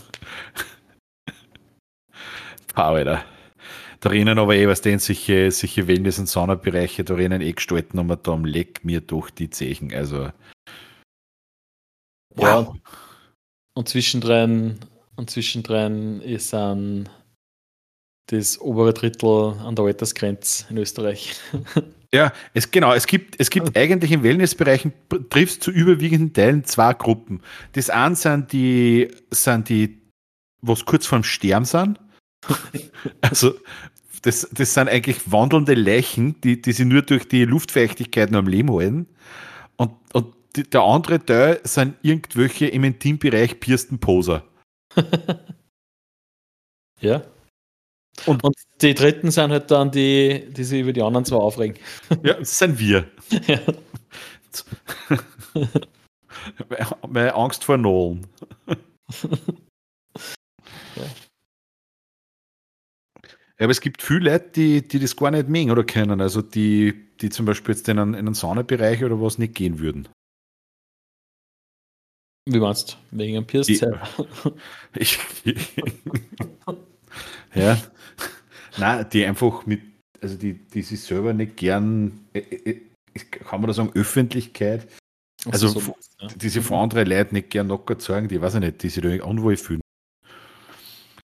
Alter. da rennen aber eh, was denn, solche, solche Wellness- und Saunabereiche, da rennen eh gestalten und da leck mir doch die Zechen. Also. Wow. Ja. Und zwischendrin, und zwischendrin ist ein das obere Drittel an der Altersgrenze in Österreich. Ja, es, genau, es gibt, es gibt eigentlich im Wellnessbereich triffst zu überwiegenden Teilen zwei Gruppen. Das eine sind die, sind die, was kurz vorm Sterben sind. also, das, das sind eigentlich wandelnde Leichen, die, die sie nur durch die Luftfeuchtigkeit noch am Leben halten. Und, und die, der andere Teil sind irgendwelche im Intimbereich piersten Poser. ja. Und, und, die dritten sind halt dann die, die sich über die anderen zwei aufregen. Ja, das sind wir. Ja. Meine Angst vor Nullen. Ja. Aber es gibt viele Leute, die, die das gar nicht mögen oder kennen. Also die, die zum Beispiel jetzt in einen, in einen Saunabereich oder was nicht gehen würden. Wie meinst du? Wegen einem Pierce ich, Ja. Nein, die einfach mit, also die, die sich selber nicht gern, äh, äh, kann man da sagen, Öffentlichkeit. Also so, ja. die sich vor andere Leute nicht gern locker zeigen, die weiß ich nicht, die sich da unwohl fühlen.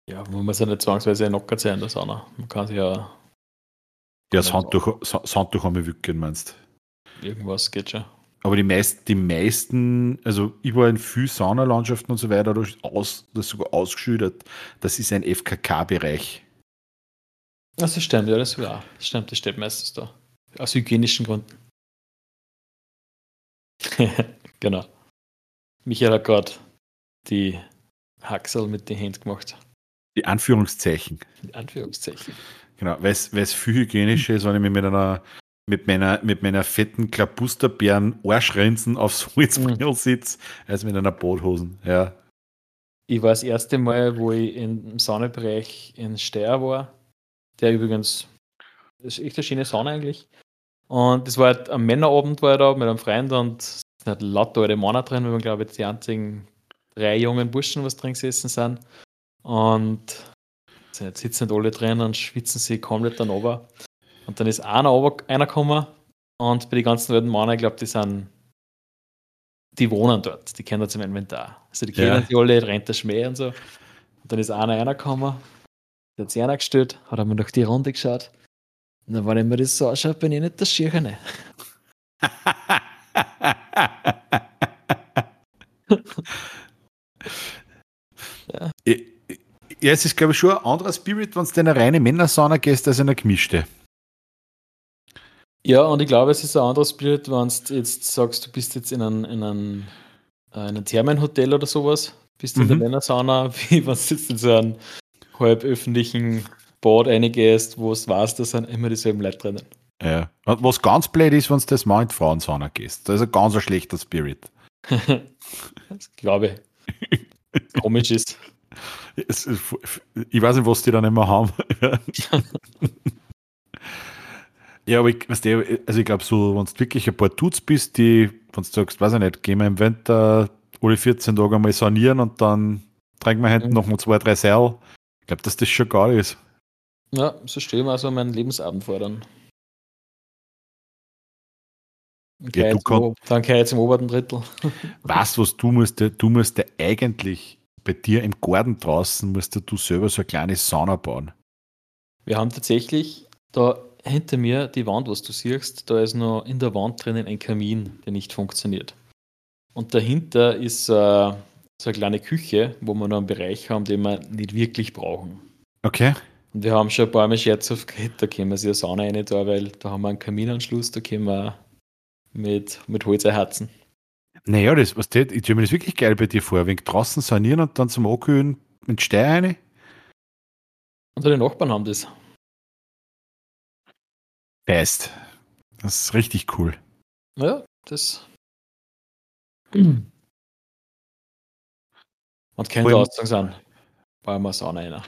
Ja, man muss ja nicht zwangsweise locker sein in der Sauna. Man kann sich ja. Ja, Sandtuch, Sandtuch haben wir wirklich, meinst Irgendwas geht schon. Aber die, meist, die meisten, also ich war in vielen Saunalandschaften und so weiter, da aus, das sogar ausgeschildert, das ist ein FKK-Bereich. Das stimmt, ja, das, ja, das stimmt, das steht meistens da. Aus hygienischen Gründen. genau. Michael hat gerade die Haxel mit den Händen gemacht. Die Anführungszeichen. Die Anführungszeichen. Genau, weil es viel hygienischer ist, wenn ich mich mit einer mit meiner, mit meiner fetten Klabusterbären Arschrenzen aufs Holzbrille mhm. sitze, als mit einer Boothosen. Ja. Ich war das erste Mal, wo ich im Saunabereich in Steyr war, der übrigens, das ist echt eine schöne Sauna eigentlich. Und das war halt am Männerabend war ich da mit einem Freund und es sind halt lauter alte Männer drin, weil wir glaube ich die einzigen drei jungen Burschen, was drin gesessen sind. Und jetzt sitzen nicht alle drin und schwitzen sie komplett dann runter. Und dann ist einer, runter, einer gekommen und bei den ganzen alten Männer, ich glaube, die sind, die wohnen dort, die kennen das im Inventar. Also die kennen ja. die alle, rennt der Schmäh und so. Und dann ist einer reingekommen, der hat sich einer gestellt, hat einmal durch die Runde geschaut. Und dann, wenn ich mir das so anschaue, bin ich nicht das Schirchene. ja. ja, es ist, glaube ich, schon ein anderer Spirit, wenn du in eine reine Männersauna gehst, als in eine gemischte. Ja, und ich glaube, es ist ein anderes Bild, wenn du jetzt sagst, du bist jetzt in einem, in einem, äh, in einem Thermenhotel oder sowas, bist mhm. in der mhm. Männersauna, wie wenn du jetzt in so einem halb öffentlichen Bad reingehst, wo es weißt, da sind immer dieselben Leute drinnen. Ja. Und was ganz blöd ist, wenn du das mal in die Frauensauna gehst. Das ist ein ganz schlechter Spirit. das glaube ich. Komisch ist. Ich weiß nicht, was die dann immer haben. Ja, aber ich, weißt du, also ich glaube, so, wenn du wirklich ein paar Tuts bist, die, wenn du sagst, weiß ich nicht, gehen wir im Winter alle 14 Tage mal sanieren und dann trinken wir hinten mhm. noch mal zwei, drei Seil. Ich glaube, dass das schon geil ist. Ja, so stelle ich mir also meinen Lebensabend vor dann. Okay, ja, du kann, dann kann ich jetzt im oberen Drittel. Was, was du musst, du musst ja eigentlich bei dir im Garten draußen, musst du selber so eine kleine Sauna bauen. Wir haben tatsächlich da hinter mir die Wand, was du siehst, da ist noch in der Wand drinnen ein Kamin, der nicht funktioniert. Und dahinter ist äh, so eine kleine Küche, wo wir noch einen Bereich haben, den wir nicht wirklich brauchen. Okay. Und wir haben schon ein paar Mal scherzhaft geredet, da können wir sich eine Sauna rein da, weil da haben wir einen Kaminanschluss, da können wir mit, mit Holz erhatzen. Naja, das, was das, ich stelle mir das wirklich geil bei dir vor, wenn draußen sanieren und dann zum Ankühlen mit Stein rein. Unsere Nachbarn haben das. Best. Das ist richtig cool. Ja, das. Und keine Aussagen sind. Bei einer Sauna einer.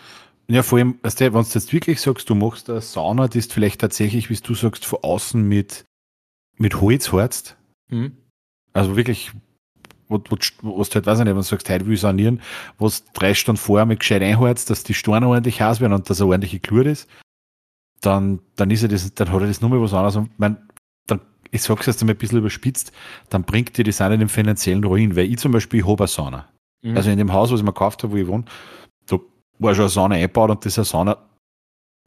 Ja, vor allem, weißt du, wenn du jetzt wirklich sagst, du machst eine Sauna, die ist vielleicht tatsächlich, wie du sagst, von außen mit, mit Holz harzt. Mhm. Also wirklich, was du halt, weiß ich nicht, wenn du sagst, heute will ich sanieren, was drei Stunden vorher mit gescheit einharzt, dass die Steine ordentlich heiß werden und dass er ordentliche Klur ist. Dann, dann ist er das, dann hat er das nur mal was anderes. Und mein, dann, ich sag's jetzt einmal ein bisschen überspitzt, dann bringt dir das auch in den finanziellen Ruin, weil ich zum Beispiel habe eine Sauna. Mhm. Also in dem Haus, was ich mir gekauft habe, wo ich wohne, da war schon eine Sauna eingebaut und das ist eine Sauna,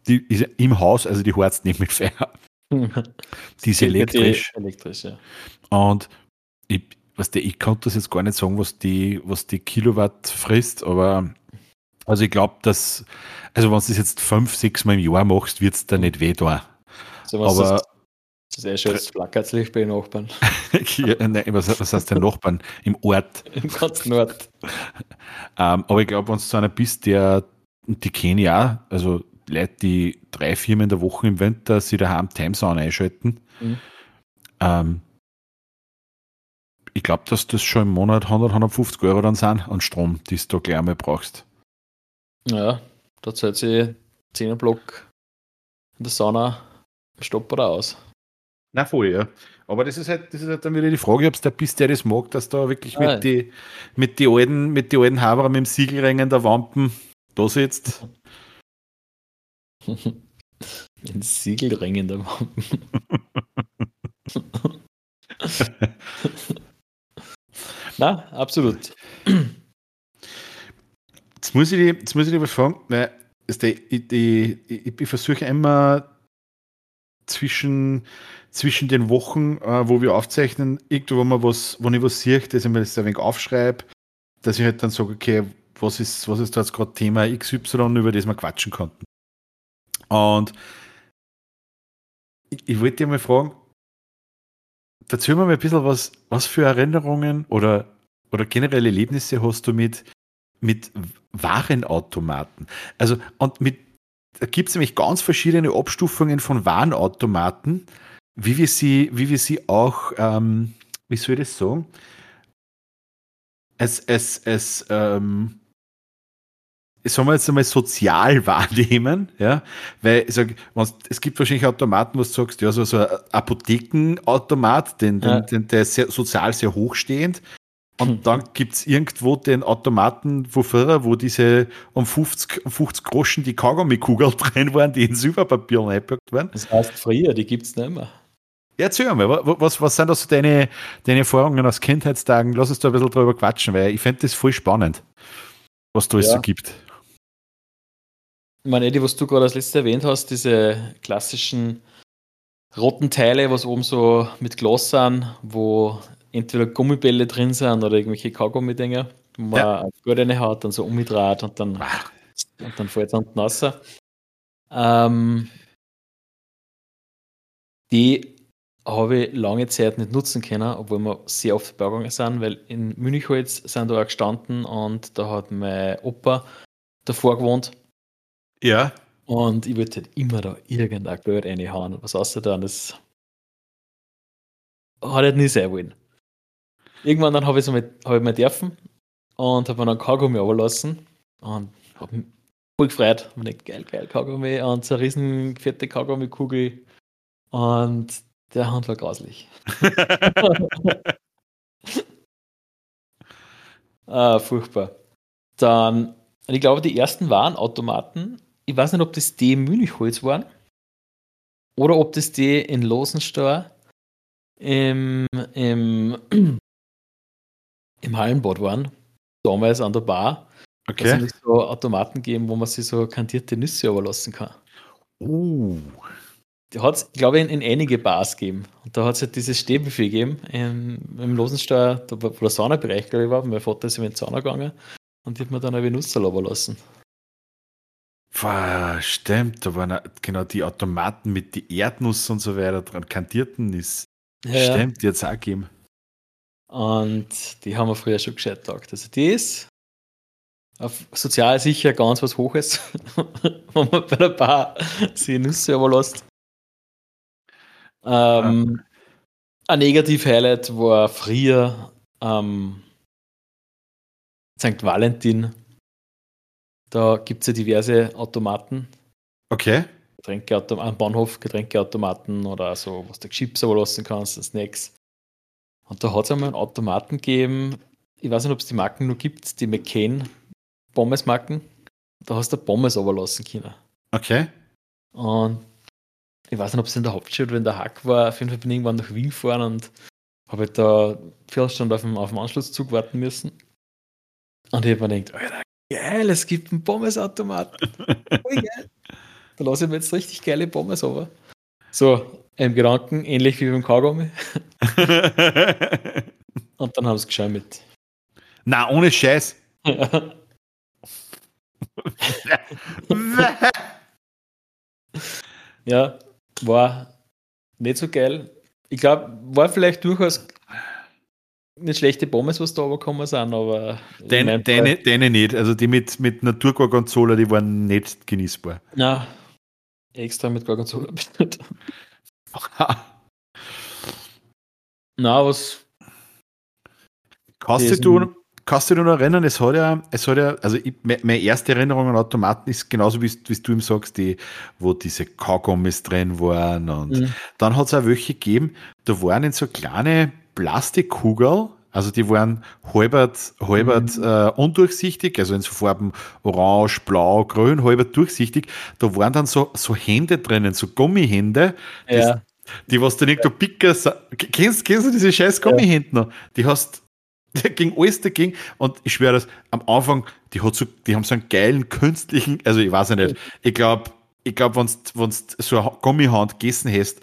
die ist im Haus, also die heizt nicht mit Feuer. die ist elektrisch. elektrisch ja. Und ich, was der, ich konnte das jetzt gar nicht sagen, was die, was die Kilowatt frisst, aber also ich glaube, dass, also wenn du das jetzt fünf, sechs Mal im Jahr machst, wird es da nicht weh tun. So, aber das, das ist eh schon das Flackertslicht bei den Nachbarn. ja, nein, was, was heißt der Nachbarn? Im Ort. Im ganzen Ort. ähm, aber ich glaube, wenn du so einer bist, der, die kenne ich auch, also Leute, die drei, vier Mal in der Woche im Winter sich daheim Timesound einschalten, mhm. ähm, ich glaube, dass das schon im Monat 100, 150 Euro dann sind an Strom, die du da gleich einmal brauchst. Ja, da zahlt sich 10 Block in der Sauna Stopper aus. Na voll, ja. Aber das ist halt, das ist halt dann wieder die Frage, ob es der bist, der das mag, dass da wirklich mit die, mit die alten, mit die alten Haber mit dem Siegelringen der Wampen da sitzt. Ein Siegelringen der Wampen. Na, absolut. Jetzt muss ich dich, jetzt was fragen, weil ich, ich, ich, ich versuche immer zwischen, zwischen den Wochen, äh, wo wir aufzeichnen, irgendwo, wo, man was, wo ich was sehe, dass ich mir das ein wenig aufschreibe, dass ich halt dann sage, okay, was ist, was ist da jetzt gerade Thema XY, über das wir quatschen konnten. Und ich, ich wollte dir mal fragen, mir mal ein bisschen, was, was für Erinnerungen oder, oder generelle Erlebnisse hast du mit, mit Warenautomaten. Also, und mit, da gibt es nämlich ganz verschiedene Abstufungen von Warenautomaten, wie wir sie, wie wir sie auch, ähm, wie soll ich das sagen? Es, es, es, ähm, sagen wir jetzt einmal sozial wahrnehmen, ja, weil ich sag, es gibt wahrscheinlich Automaten, wo du sagst, ja, so, so ein Apothekenautomat, den, ja. den, der ist sehr, sozial sehr hochstehend und dann gibt es irgendwo den Automaten wo früher, wo diese um 50, um 50 Groschen die Kaugummi-Kugel drin waren, die in Silberpapier eingepackt waren. Das heißt früher, die gibt es nicht mehr. Erzähl mal, was, was sind da so deine, deine Erfahrungen aus Kindheitstagen? Lass uns da ein bisschen drüber quatschen, weil ich finde das voll spannend, was da ja. so gibt. Ich meine, Eddie, was du gerade als letztes erwähnt hast, diese klassischen roten Teile, was oben so mit Glas sind, wo entweder Gummibälle drin sind oder irgendwelche Kaugummi-Dinger, wo man ja. eine goldene hat, dann so umgedreht und dann, und dann fällt es unten raus. Ähm, die habe ich lange Zeit nicht nutzen können, obwohl wir sehr oft vorbeigegangen sind, weil in Münchholz sind da auch gestanden und da hat mein Opa davor gewohnt. Ja. Und ich wollte halt immer da irgendein Geld reinhauen. Was außer dann, das hat halt nie sein wollen. Irgendwann dann habe ich es mal, hab ich mal dürfen und habe mir dann Kaugummi überlassen und habe mich voll gefreut. Hab geil, geil, Kaugummi und so eine riesen fette Kaugummikugel und der Hand war grauslich. ah, furchtbar. Dann, ich glaube, die ersten Warenautomaten, ich weiß nicht, ob das die in Münchholz waren oder ob das die in Losensteuer im, im im Hallenbad waren, damals an der Bar. Okay. Sind so Automaten geben, wo man sich so kantierte Nüsse überlassen kann. Uh. Die hat es, glaube ich, in, in, einige Bars gegeben. Und da hat es halt dieses Stehbuffet gegeben im, im Losensteuer, da, wo der Saunabereich, glaube ich, war. Mein Vater ist in den Sauna gegangen und die hat mir dann eine Nuss überlassen. Stimmt, da waren genau die Automaten mit die Erdnuss und so weiter dran, kantierten ist. Ja, Stimmt, die hat es auch gegeben. Und die haben wir früher schon gescheit gedacht. Also die ist auf sozial sicher ganz was Hohes, wenn man bei der Bar sich Nüsse überlässt. Ähm. Ein Negativ-Highlight war früher ähm, St. Valentin. Da gibt es ja diverse Automaten. Okay. Getränkeautomaten, am Bahnhof Getränkeautomaten oder so, was du Chips überlassen kannst, Snacks. Und da hat es einmal einen Automaten gegeben, ich weiß nicht, ob es die Marken nur gibt, die McCain Pommes-Marken. Da hast du Pommes überlassen können. Okay. Und ich weiß nicht, ob es in der Hauptstadt oder in der Hack war, auf jeden Fall bin ich irgendwann nach Wien gefahren und habe halt da vier Stunden auf dem, auf dem Anschlusszug warten müssen. Und ich habe mir gedacht, Alter, geil, es gibt einen Pommesautomat. Voll geil. Da lasse ich mir jetzt richtig geile Pommes aber. So, im Gedanken, ähnlich wie beim Kaugummi. Und dann haben sie geschaut mit. Na, ohne Scheiß. ja, war nicht so geil. Ich glaube, war vielleicht durchaus nicht schlechte Pommes, was da runtergekommen sind, aber. Deine, deine, deine nicht. Also die mit, mit Naturgorgonzola, die waren nicht genießbar. Na, extra mit Gorgonzola. Na, was. Kannst du, kannst du dich noch erinnern, es hat ja, es hat ja, also ich, meine erste Erinnerung an Automaten ist genauso, wie, wie du ihm sagst, die, wo diese Kaugummis drin waren und mhm. dann hat es auch welche gegeben, da waren in so kleine Plastikkugeln, also die waren halbert, halbert mhm. äh, undurchsichtig, also in so Farben orange, blau, grün, halbert durchsichtig. Da waren dann so, so Hände drinnen, so Gummihände, ja. die, was dann irgendwo Picker, kennst, kennst du diese scheiß Gummihände noch? Die hast, gegen alles dagegen. Und ich schwöre das, am Anfang, die, hat so, die haben so einen geilen künstlichen, also ich weiß ja nicht, ich glaube, ich glaube, wenn du so eine Gummihand gegessen hast,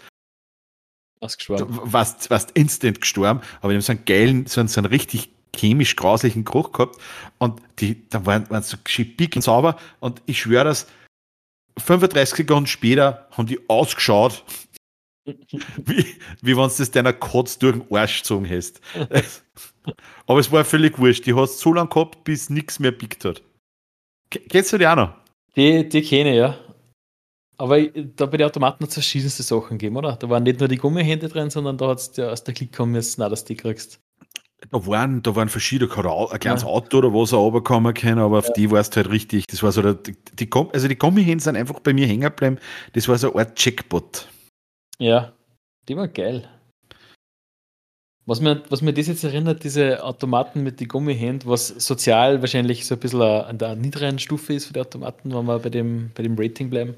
was gestorben. warst, warst instant gestorben, aber die haben so einen geilen, so einen, so einen richtig chemisch grauslichen Geruch gehabt und die, da waren, waren so schippig und sauber und ich schwöre das, 35 Sekunden später haben die ausgeschaut, wie, wie wenn du das deiner Kotz durch den Arsch gezogen hast. aber es war völlig wurscht, die hast so lange gehabt, bis nichts mehr pickt hat. Kennst du die auch noch? Die, die kenne ich, ja. Aber da bei den Automaten hat es verschiedenste Sachen gegeben, oder? Da waren nicht nur die Gummihände drin, sondern da hat es ja aus der Klick kommen müssen, auch, dass du die kriegst. Da waren, da waren verschiedene, ein kleines ja. Auto oder was auch runterkommen können, aber auf ja. die war es halt richtig. Das war so, der, die, die, also die Gummihände sind einfach bei mir hängen geblieben. Das war so eine Art Checkbot. Ja, die war geil. Was mir, was mir das jetzt erinnert, diese Automaten mit den Gummihänden, was sozial wahrscheinlich so ein bisschen an der niedrigen Stufe ist für die Automaten, wenn wir bei dem, bei dem Rating bleiben.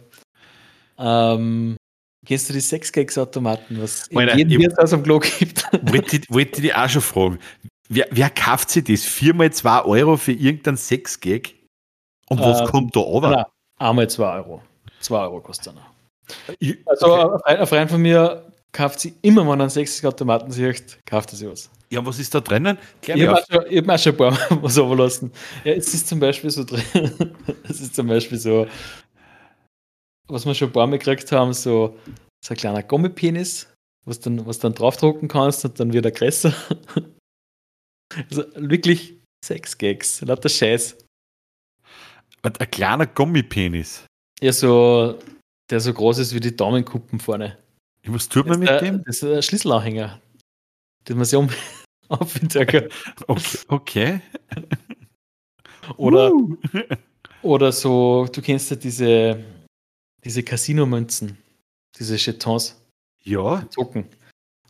Ähm, kennst du die Sexgags-Automaten, was Meine, in jedem Wirtshaus am Klo gibt? Wollte ich, wollte ich auch schon fragen. Wer, wer kauft sich das? Viermal zwei Euro für irgendeinen Sexgag? Und was ähm, kommt da runter? Nein, einmal zwei Euro. Zwei Euro kostet einer. Also okay. ein Freund von mir kauft sie immer, wenn er einen Sexgag-Automaten sieht, kauft er sich was. Ja, was ist da drinnen? Klär ich habe auch, auch, schon ein paar Mal was überlassen. Ja, es ist zum Beispiel so drin, es ist zum Beispiel so was wir schon ein paar Mal gekriegt haben, so, so ein kleiner Gummipenis, was dann, was dann draufdrucken kannst und dann wird er größer. also wirklich Sex-Gags, lauter Scheiß. Ein kleiner Gummipenis? Ja, so, der so groß ist wie die Daumenkuppen vorne. Was tut man mit der, dem? Das ist ein Schlüsselanhänger, den man sich um Okay. okay. Oder, uh. oder so, du kennst ja diese diese Casino-Münzen, diese Chetons. Ja. Zocken.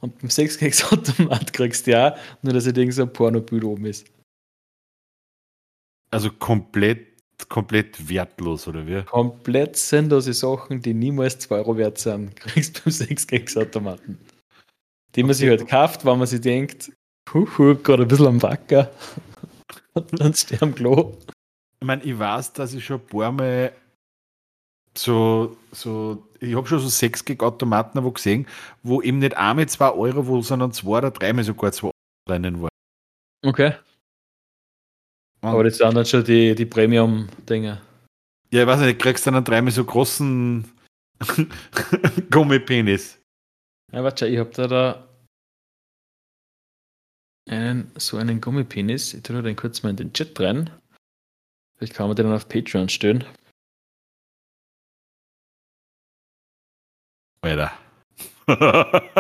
Und beim Sexkeks-Automat kriegst du ja, nur dass irgend so ein Pornobild oben ist. Also komplett, komplett wertlos, oder wie? Komplett sinnlose Sachen, die niemals 2 Euro wert sind, kriegst du beim Sexkeks-Automaten. Die man sich halt kauft, wenn man sich denkt, huhu, gerade ein bisschen am Wacker. Und dann am Klo. Ich meine, ich weiß, dass ich schon ein paar Mal so, so ich habe schon so sechs Gig-Automaten wo gesehen, wo eben nicht einmal zwei Euro, wo, sondern zwei oder dreimal sogar zwei Euro drinnen waren. Okay. Und Aber das sind dann schon die, die Premium-Dinge. Ja, ich weiß nicht, kriegst du dann dreimal so großen Gummipenis. Ja, warte, ich habe da, da einen, so einen Gummipenis. Ich tue den kurz mal in den Chat rein. Vielleicht kann man den dann auf Patreon stellen. Alter.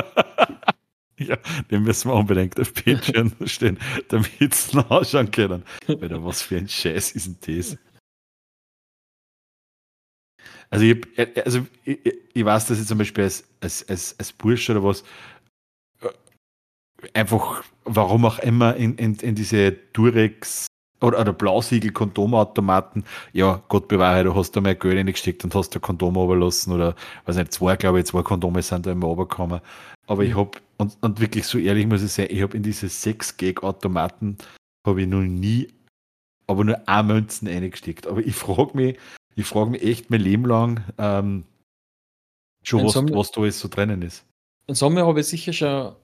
ja, den müssen wir unbedingt auf Patreon stehen, damit sie nachschauen können. Alter, was für ein Scheiß ist denn das? Also, ich, also ich, ich weiß, dass ich zum Beispiel als, als, als, als Bursche oder was äh, einfach, warum auch immer, in, in, in diese Durex oder, oder Blausiegel-Kondomautomaten, ja, Gott bewahre, du hast da mal Geld reingesteckt und hast da Kondom überlassen oder, weiß nicht, zwei, glaube ich, zwei Kondome sind da immer runtergekommen. Aber ich habe, und, und wirklich so ehrlich muss ich sagen, ich habe in diese 6-Gag-Automaten habe ich noch nie, aber nur ein Münzen reingesteckt. Aber ich frage mich, ich frage mich echt mein Leben lang, ähm, schon was, was da alles so drinnen ist. In Sommer habe ich sicher schon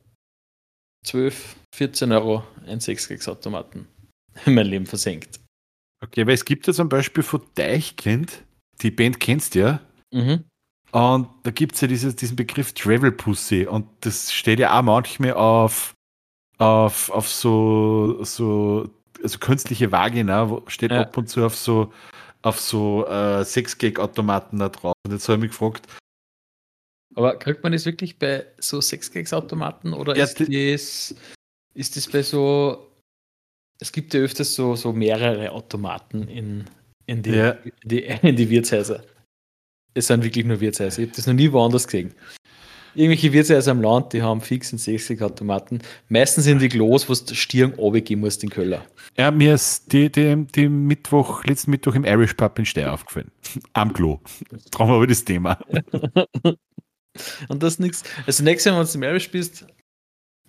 12, 14 Euro in 6-Gags-Automaten in mein Leben versenkt. Okay, weil es gibt ja zum Beispiel von Deichkind, die Band kennst du ja. Mhm. Und da gibt es ja dieses, diesen Begriff Travel Pussy und das steht ja auch manchmal auf, auf, auf so, so also künstliche Vagina, wo steht ja. ab und zu auf so, auf so äh, Sex-Gag-Automaten da drauf. Und jetzt habe ich mich gefragt. Aber kriegt man das wirklich bei so Sex-Gags-Automaten oder ja, ist, das, ist das bei so es gibt ja öfters so, so mehrere Automaten in, in, die, ja. in, die, in die Wirtshäuser. Es sind wirklich nur Wirtshäuser. Ich habe das noch nie woanders gesehen. Irgendwelche Wirtshäuser am Land, die haben fix 60 Automaten. Meistens sind die Klos, wo du Stirn runtergehen musst, den Köller. Ja, mir ist die, die, die Mittwoch, letzten Mittwoch im Irish Pub in Steyr aufgefallen. Am Klo. Brauchen wir aber das Thema. Und das ist nichts. Also nächstes Mal, wenn du im Irish bist,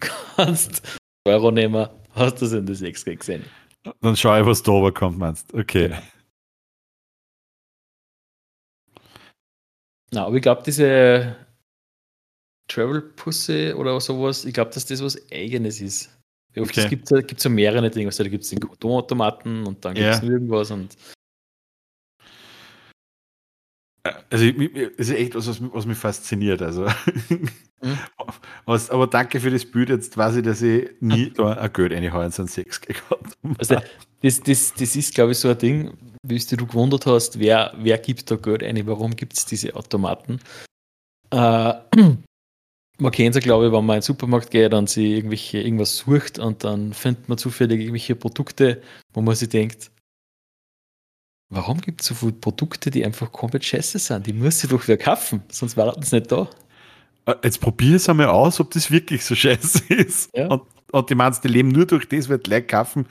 kannst Euro nehmen Hast du es in das extra gesehen? Dann schau ich, was da kommt, meinst Okay. Na, aber ich glaube, diese Travel-Pusse oder sowas, ich glaube, dass das was Eigenes ist. Oft, okay. Es gibt, so mehrere Dinge. Also, da gibt es den Kondomautomaten und dann gibt es ja. irgendwas und. Also, es ist echt was, was mich fasziniert. Also, Mhm. Was, aber danke für das Bild. Jetzt weiß ich, dass ich nie da ein Geld reinhaue in so einen Sex gehabt also, das, das, das ist, glaube ich, so ein Ding, wie du gewundert hast, wer, wer gibt da Geld ein, warum gibt es diese Automaten? Äh, man kennt ja, glaube ich, wenn man in den Supermarkt geht und sich irgendwelche, irgendwas sucht und dann findet man zufällig irgendwelche Produkte, wo man sich denkt, warum gibt es so viele Produkte, die einfach komplett scheiße sind? Die muss ich doch wer kaufen, sonst warten sie nicht da. Äh, jetzt probier es einmal aus, ob das wirklich so scheiße ist. Ja. Und, und die meinst, die leben nur durch das, weil gleich kaufen.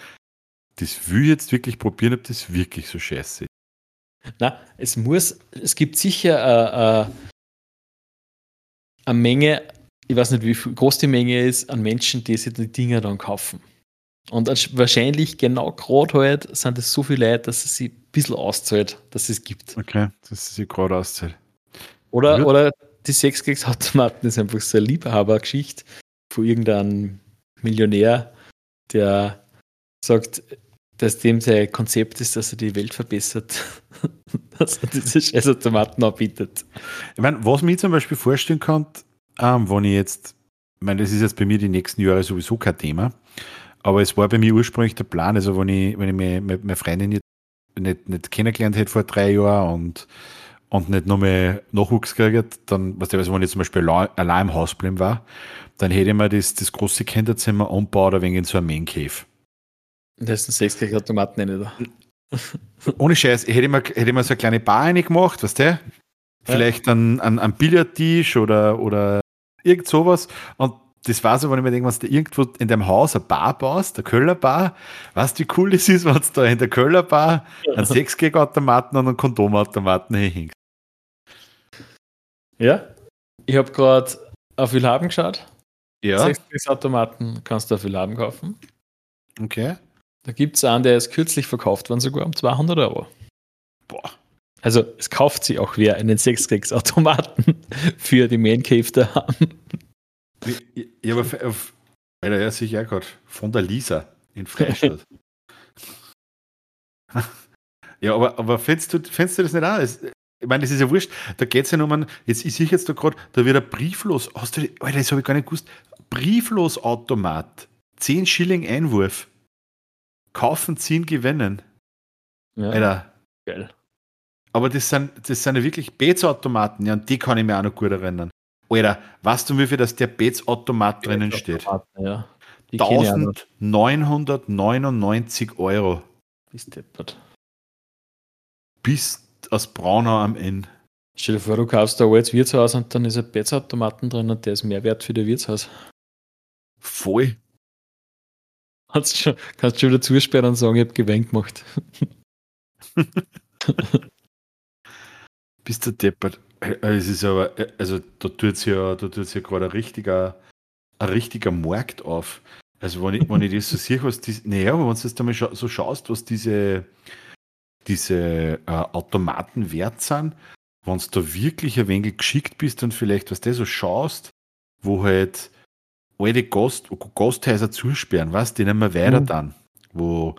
Das will ich jetzt wirklich probieren, ob das wirklich so scheiße ist. Na, es muss, es gibt sicher äh, äh, eine Menge, ich weiß nicht, wie groß die Menge ist, an Menschen, die sich die Dinger dann kaufen. Und wahrscheinlich genau gerade halt sind es so viele Leute, dass es sich ein bisschen auszahlt, dass es gibt. Okay, dass es sich gerade auszahlt. Oder, oder die Sechskriegsautomaten ist einfach so eine Liebhabergeschichte von irgendeinem Millionär, der sagt, dass dem sein Konzept ist, dass er die Welt verbessert, dass er diese Scheißautomaten anbietet. Ich meine, was mich zum Beispiel vorstellen kann, ähm, wenn ich jetzt, ich meine, das ist jetzt bei mir die nächsten Jahre sowieso kein Thema, aber es war bei mir ursprünglich der Plan, also wenn ich, wenn ich meine, meine Freundin jetzt nicht, nicht kennengelernt hätte vor drei Jahren und und nicht nur mehr Nachwuchs gekriegt, dann, was also wenn ich zum Beispiel allein im Haus bleiben war, dann hätte ich mir das, das große Kinderzimmer umgebaut, ein wenig in so einem Main Cave. Das ist ein Sechskirchautomaten nicht, oder? Ohne Scheiß, ich hätte mir, hätte ich mir so eine kleine Bar reingemacht, weißt du? Vielleicht ja. an, an, an Billardtisch oder, oder irgend sowas. Und das war so, wenn ich mir denke, wenn du irgendwo in deinem Haus eine Bar baust, der Köller Bar, weißt du, wie cool das ist, wenn du da in der Köller Bar einen Sechsgag-Automaten und einen Kondomautomaten hinhängst. Ja, ich habe gerade auf Willhaben geschaut. Ja. Sechskriegsautomaten kannst du auf Willhaben kaufen. Okay. Da gibt es einen, der ist kürzlich verkauft worden, sogar um 200 Euro. Boah. Also es kauft sich auch wer einen Sechskriegsautomaten für die Man Cave da haben. Ja, aber auf, Alter, ja, sicher gerade von der Lisa in Freistadt. ja, aber, aber findest, du, findest du das nicht auch? Ich meine, das ist ja wurscht. Da geht es ja nur um einen, jetzt ist ich jetzt da gerade, da wird ein brieflos, hast du, Alter, das habe ich gar nicht gewusst. Brieflosautomat. 10 Schilling Einwurf. Kaufen, ziehen, gewinnen. Ja. Alter. Geil. Aber das sind, das sind ja wirklich Beetsautomaten, ja, und die kann ich mir auch noch gut erinnern. Alter, weißt du, wie viel das der Beetsautomat drinnen steht? Ja. 1999 Euro. Bist deppert. Bist aus Braunau am Ende. Stell dir vor, du kaufst da altes Wirtshaus und dann ist ein Betzautomaten drin und der ist mehr wert für das Wirtshaus. Voll. kannst schon, kannst schon wieder zusperren und sagen, ich habe Gewinn gemacht. Bist du deppert? Äh, es ist aber, äh, also da tut es ja, da tut's ja gerade ein richtiger, ein richtiger Markt auf. Also wenn ich, wenn ich das so sehe, was die, naja, aber wenn du das da mal so schaust, was diese, diese äh, Automaten wert sind, wenn du da wirklich ein wenig geschickt bist und vielleicht, was du so schaust, wo halt alte Gast, Gasthäuser zusperren, was, die nicht mehr weiter mhm. dann, wo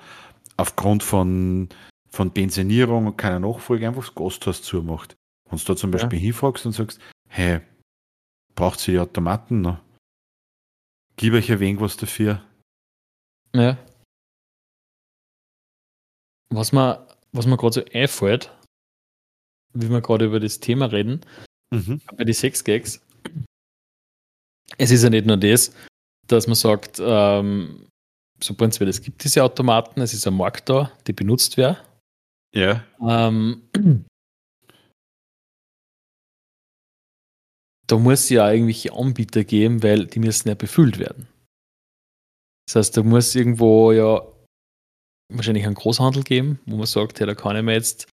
aufgrund von, von Pensionierung und keiner Nachfolge einfach das Gasthaus zumacht. Wenn du da zum Beispiel ja. hinfragst und sagst, hey, braucht sie die Automaten noch? Gib euch ein wenig was dafür. Ja. Was mir, was mir gerade so einfällt, wie wir gerade über das Thema reden, mhm. bei den Sex-Gags, es ist ja nicht nur das, dass man sagt, ähm, so prinzipiell, es gibt diese Automaten, es ist ein Markt da, die benutzt werden. Ja. Ähm, da muss es ja irgendwelche Anbieter geben, weil die müssen ja befüllt werden. Das heißt, da muss irgendwo ja wahrscheinlich einen Großhandel geben, wo man sagt, ja, da kann ich mir jetzt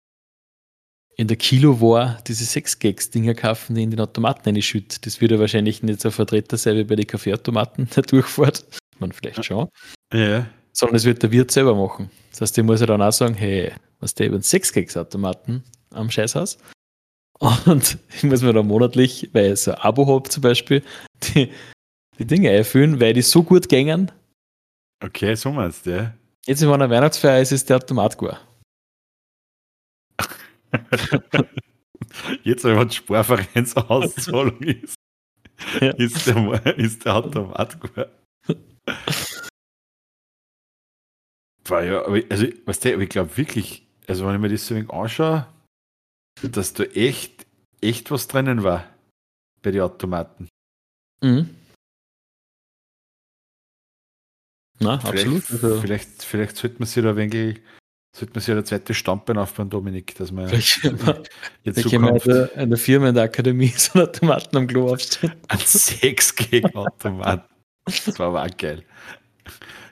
in der Kilowar diese 6-Gags-Dinger kaufen, die in den Automaten reinschütten. Das würde wahrscheinlich nicht so ein Vertreter sein wie bei den Kaffeeautomaten, der durchfährt. Man vielleicht schon. Ja. Sondern es wird der Wirt selber machen. Das heißt, der muss ja dann auch sagen, hey, was der über einen 6-Gags-Automaten am Scheißhaus? Und ich muss mir dann monatlich, weil ich so ein Abo habe zum Beispiel, die, die Dinge einfüllen, weil die so gut gängen. Okay, so meinst du, ja. Jetzt in meiner Weihnachtsfeier ist es der Automat gar. Jetzt, wenn Sparvereinsauszahlung ist, ja. ist, der, ist der Automat gar. War ja, aber, also, was der, aber ich glaube wirklich, also wenn ich mir das so anschaue, dass da echt, echt was drinnen war bei den Automaten. Mhm. Na, vielleicht, absolut. Also vielleicht, vielleicht sollte man sich da ein wenig, sollte man sich eine zweite Standbein aufbauen, Dominik, dass man jetzt Zukunft... in der, in der Firma, in der Akademie so einen Automaten am Klo aufstellen. Ein Sex gegen Automaten. Das war aber auch geil.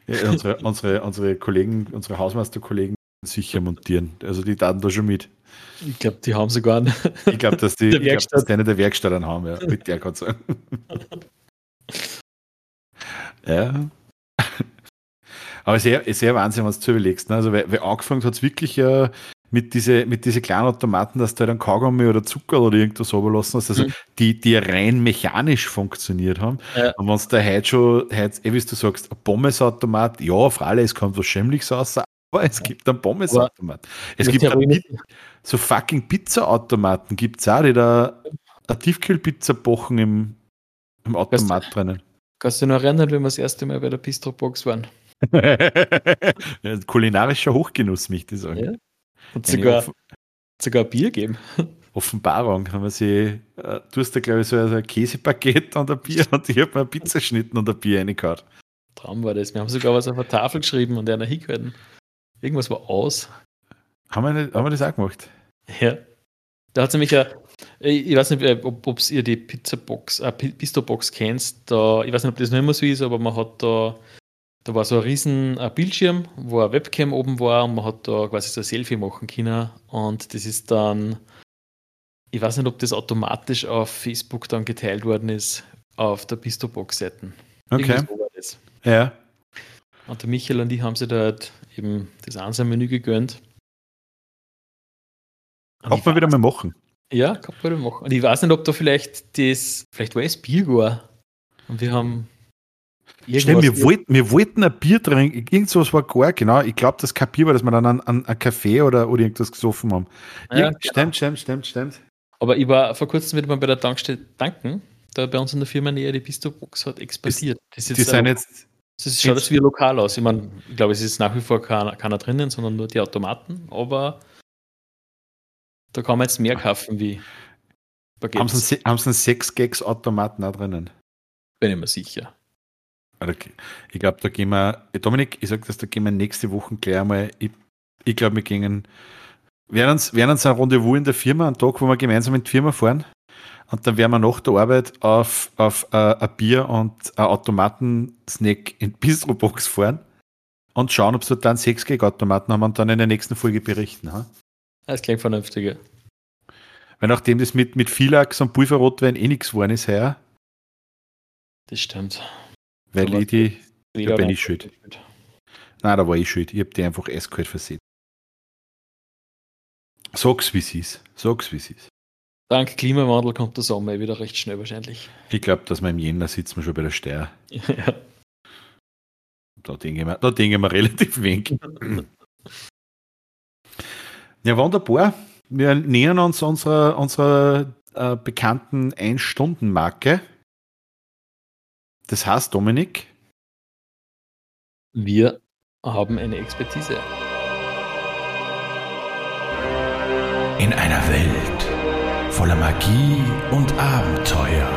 Ja, unsere, unsere, unsere Kollegen, unsere Hausmeisterkollegen sicher montieren. Also die Daten da schon mit. Ich glaube, die haben sogar einen. Ich glaube, dass die, glaub, dass die eine der Werkstatt haben, ja. Mit der kann sagen. ja. Aber sehr, sehr Wahnsinn, was du überlegst. Ne? Also, weil, weil angefangen hat es wirklich ja mit diesen mit diese kleinen Automaten, dass du dann Kaugummi oder Zucker oder irgendwas überlassen hast, also mhm. die, die rein mechanisch funktioniert haben. Ja. Und wenn es da heute schon, heute, eh, wie du sagst, ein Pommesautomat, ja, auf alle, es kommt was Schämliches raus, aber es gibt einen Pommesautomat. Es gibt so fucking Pizzaautomaten, gibt es auch, die da eine Tiefkühlpizza pochen im, im Automat kannst, drinnen. Kannst du dich noch erinnern, wenn wir das erste Mal bei der Bistrobox waren? ja, kulinarischer Hochgenuss, mich das sagen. Ja. Und sogar, sogar Bier geben. Offenbarung. Haben wir sie, äh, du hast da, glaube ich, so ein Käsepaket und ein Bier und ich habe mir eine Pizza geschnitten und ein Bier reingehauen. Traum war das. Wir haben sogar was auf der Tafel geschrieben und einer hingehalten. Irgendwas war aus. Haben wir, nicht, haben wir das auch gemacht? Ja. Da hat es nämlich ja, ich weiß nicht, äh, ob, ihr die Pizzabox, äh, Pistobox kennst. Da, ich weiß nicht, ob das noch immer so ist, aber man hat da, da war so ein riesen ein Bildschirm, wo eine Webcam oben war und man hat da quasi so ein Selfie machen können. Und das ist dann, ich weiß nicht, ob das automatisch auf Facebook dann geteilt worden ist, auf der Pistobox-Seiten. Okay. Ja. Und der Michael und ich haben da halt eben das Ansam-Menü gegönnt. Kann man wieder mal machen. Ja, kann man wieder machen. Und ich weiß nicht, ob da vielleicht das, vielleicht war es Bier Und wir haben. Stimmt, wir wollten, wir wollten ein Bier trinken, irgendwas war gar, genau. Ich glaube, das kein Bier war, dass wir dann einen, einen Kaffee oder, oder irgendwas gesoffen haben. Ja, genau. Stimmt, stimmt, stimmt, stimmt. Aber ich war vor kurzem wieder mal bei der Tankstelle tanken. Da bei uns in der Firma näher die Pistobox hat expandiert. Das, das die sind jetzt es schaut jetzt wie lokal aus. Ich meine, ich glaube, es ist nach wie vor keiner, keiner drinnen, sondern nur die Automaten, aber da kann man jetzt mehr kaufen wie Haben sie, haben sie einen 6-Gags-Automaten auch drinnen? Bin ich mir sicher. Okay. Ich glaube, da gehen wir, Dominik, ich sage das, da gehen wir nächste Woche gleich einmal. Ich, ich glaube, wir gehen, werden uns, werden uns ein Rendezvous in der Firma, einen Tag, wo wir gemeinsam in die Firma fahren. Und dann werden wir nach der Arbeit auf, auf uh, ein Bier und ein Automaten-Snack in Bistrobox fahren. und schauen, ob es dort dann 6 Gig-Automaten haben und dann in der nächsten Folge berichten. Ha? Das klingt vernünftig, ja. Weil nachdem das mit, mit Filax und Pulverrotwein eh nichts geworden ist, heuer. Das stimmt. Weil so ich die, da bin ich schuld. Nein, da war ich schuld. Ich habe die einfach eiskalt versehen. Sag's, wie es ist. Sag's, wie es ist. Dank Klimawandel kommt der Sommer wieder recht schnell wahrscheinlich. Ich glaube, dass wir im Jänner sitzen wir schon bei der Steuer. Ja. Da denke wir, da denken wir relativ wenig. ja, wunderbar. Wir nähern uns unserer, unserer äh, bekannten Ein-Stunden-Marke. Das heißt, Dominik? Wir haben eine Expertise. In einer Welt voller Magie und Abenteuer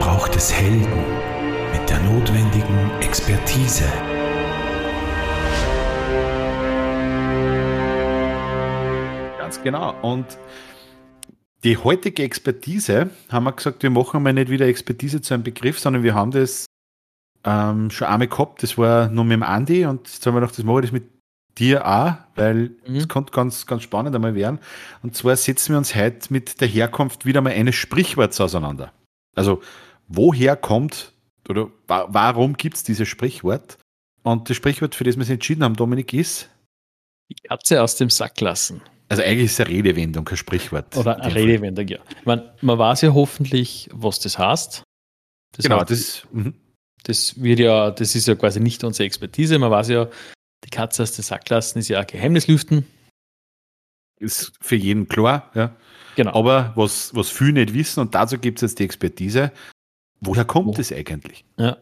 braucht es Helden mit der notwendigen Expertise. Ganz genau. Und die heutige Expertise, haben wir gesagt, wir machen mal nicht wieder Expertise zu einem Begriff, sondern wir haben das ähm, schon einmal gehabt. Das war nur mit dem Andi und jetzt haben wir gedacht, das mache ich das mit dir auch, weil es mhm. konnte ganz, ganz spannend einmal werden. Und zwar setzen wir uns heute mit der Herkunft wieder mal eines Sprichworts auseinander. Also, woher kommt oder wa warum gibt es dieses Sprichwort? Und das Sprichwort, für das wir uns entschieden haben, Dominik, ist? Die Katze aus dem Sack lassen. Also eigentlich ist es eine Redewendung, kein Sprichwort. Oder eine Redewendung, ja. Man, man weiß ja hoffentlich, was das heißt. Das genau, heißt, das, mhm. das wird ja, das ist ja quasi nicht unsere Expertise. Man weiß ja, die Katze aus dem Sack lassen ist ja ein Geheimnislüften. Ist für jeden klar, ja. Genau. Aber was, was viele nicht wissen, und dazu gibt es jetzt die Expertise, woher kommt es eigentlich? Ja.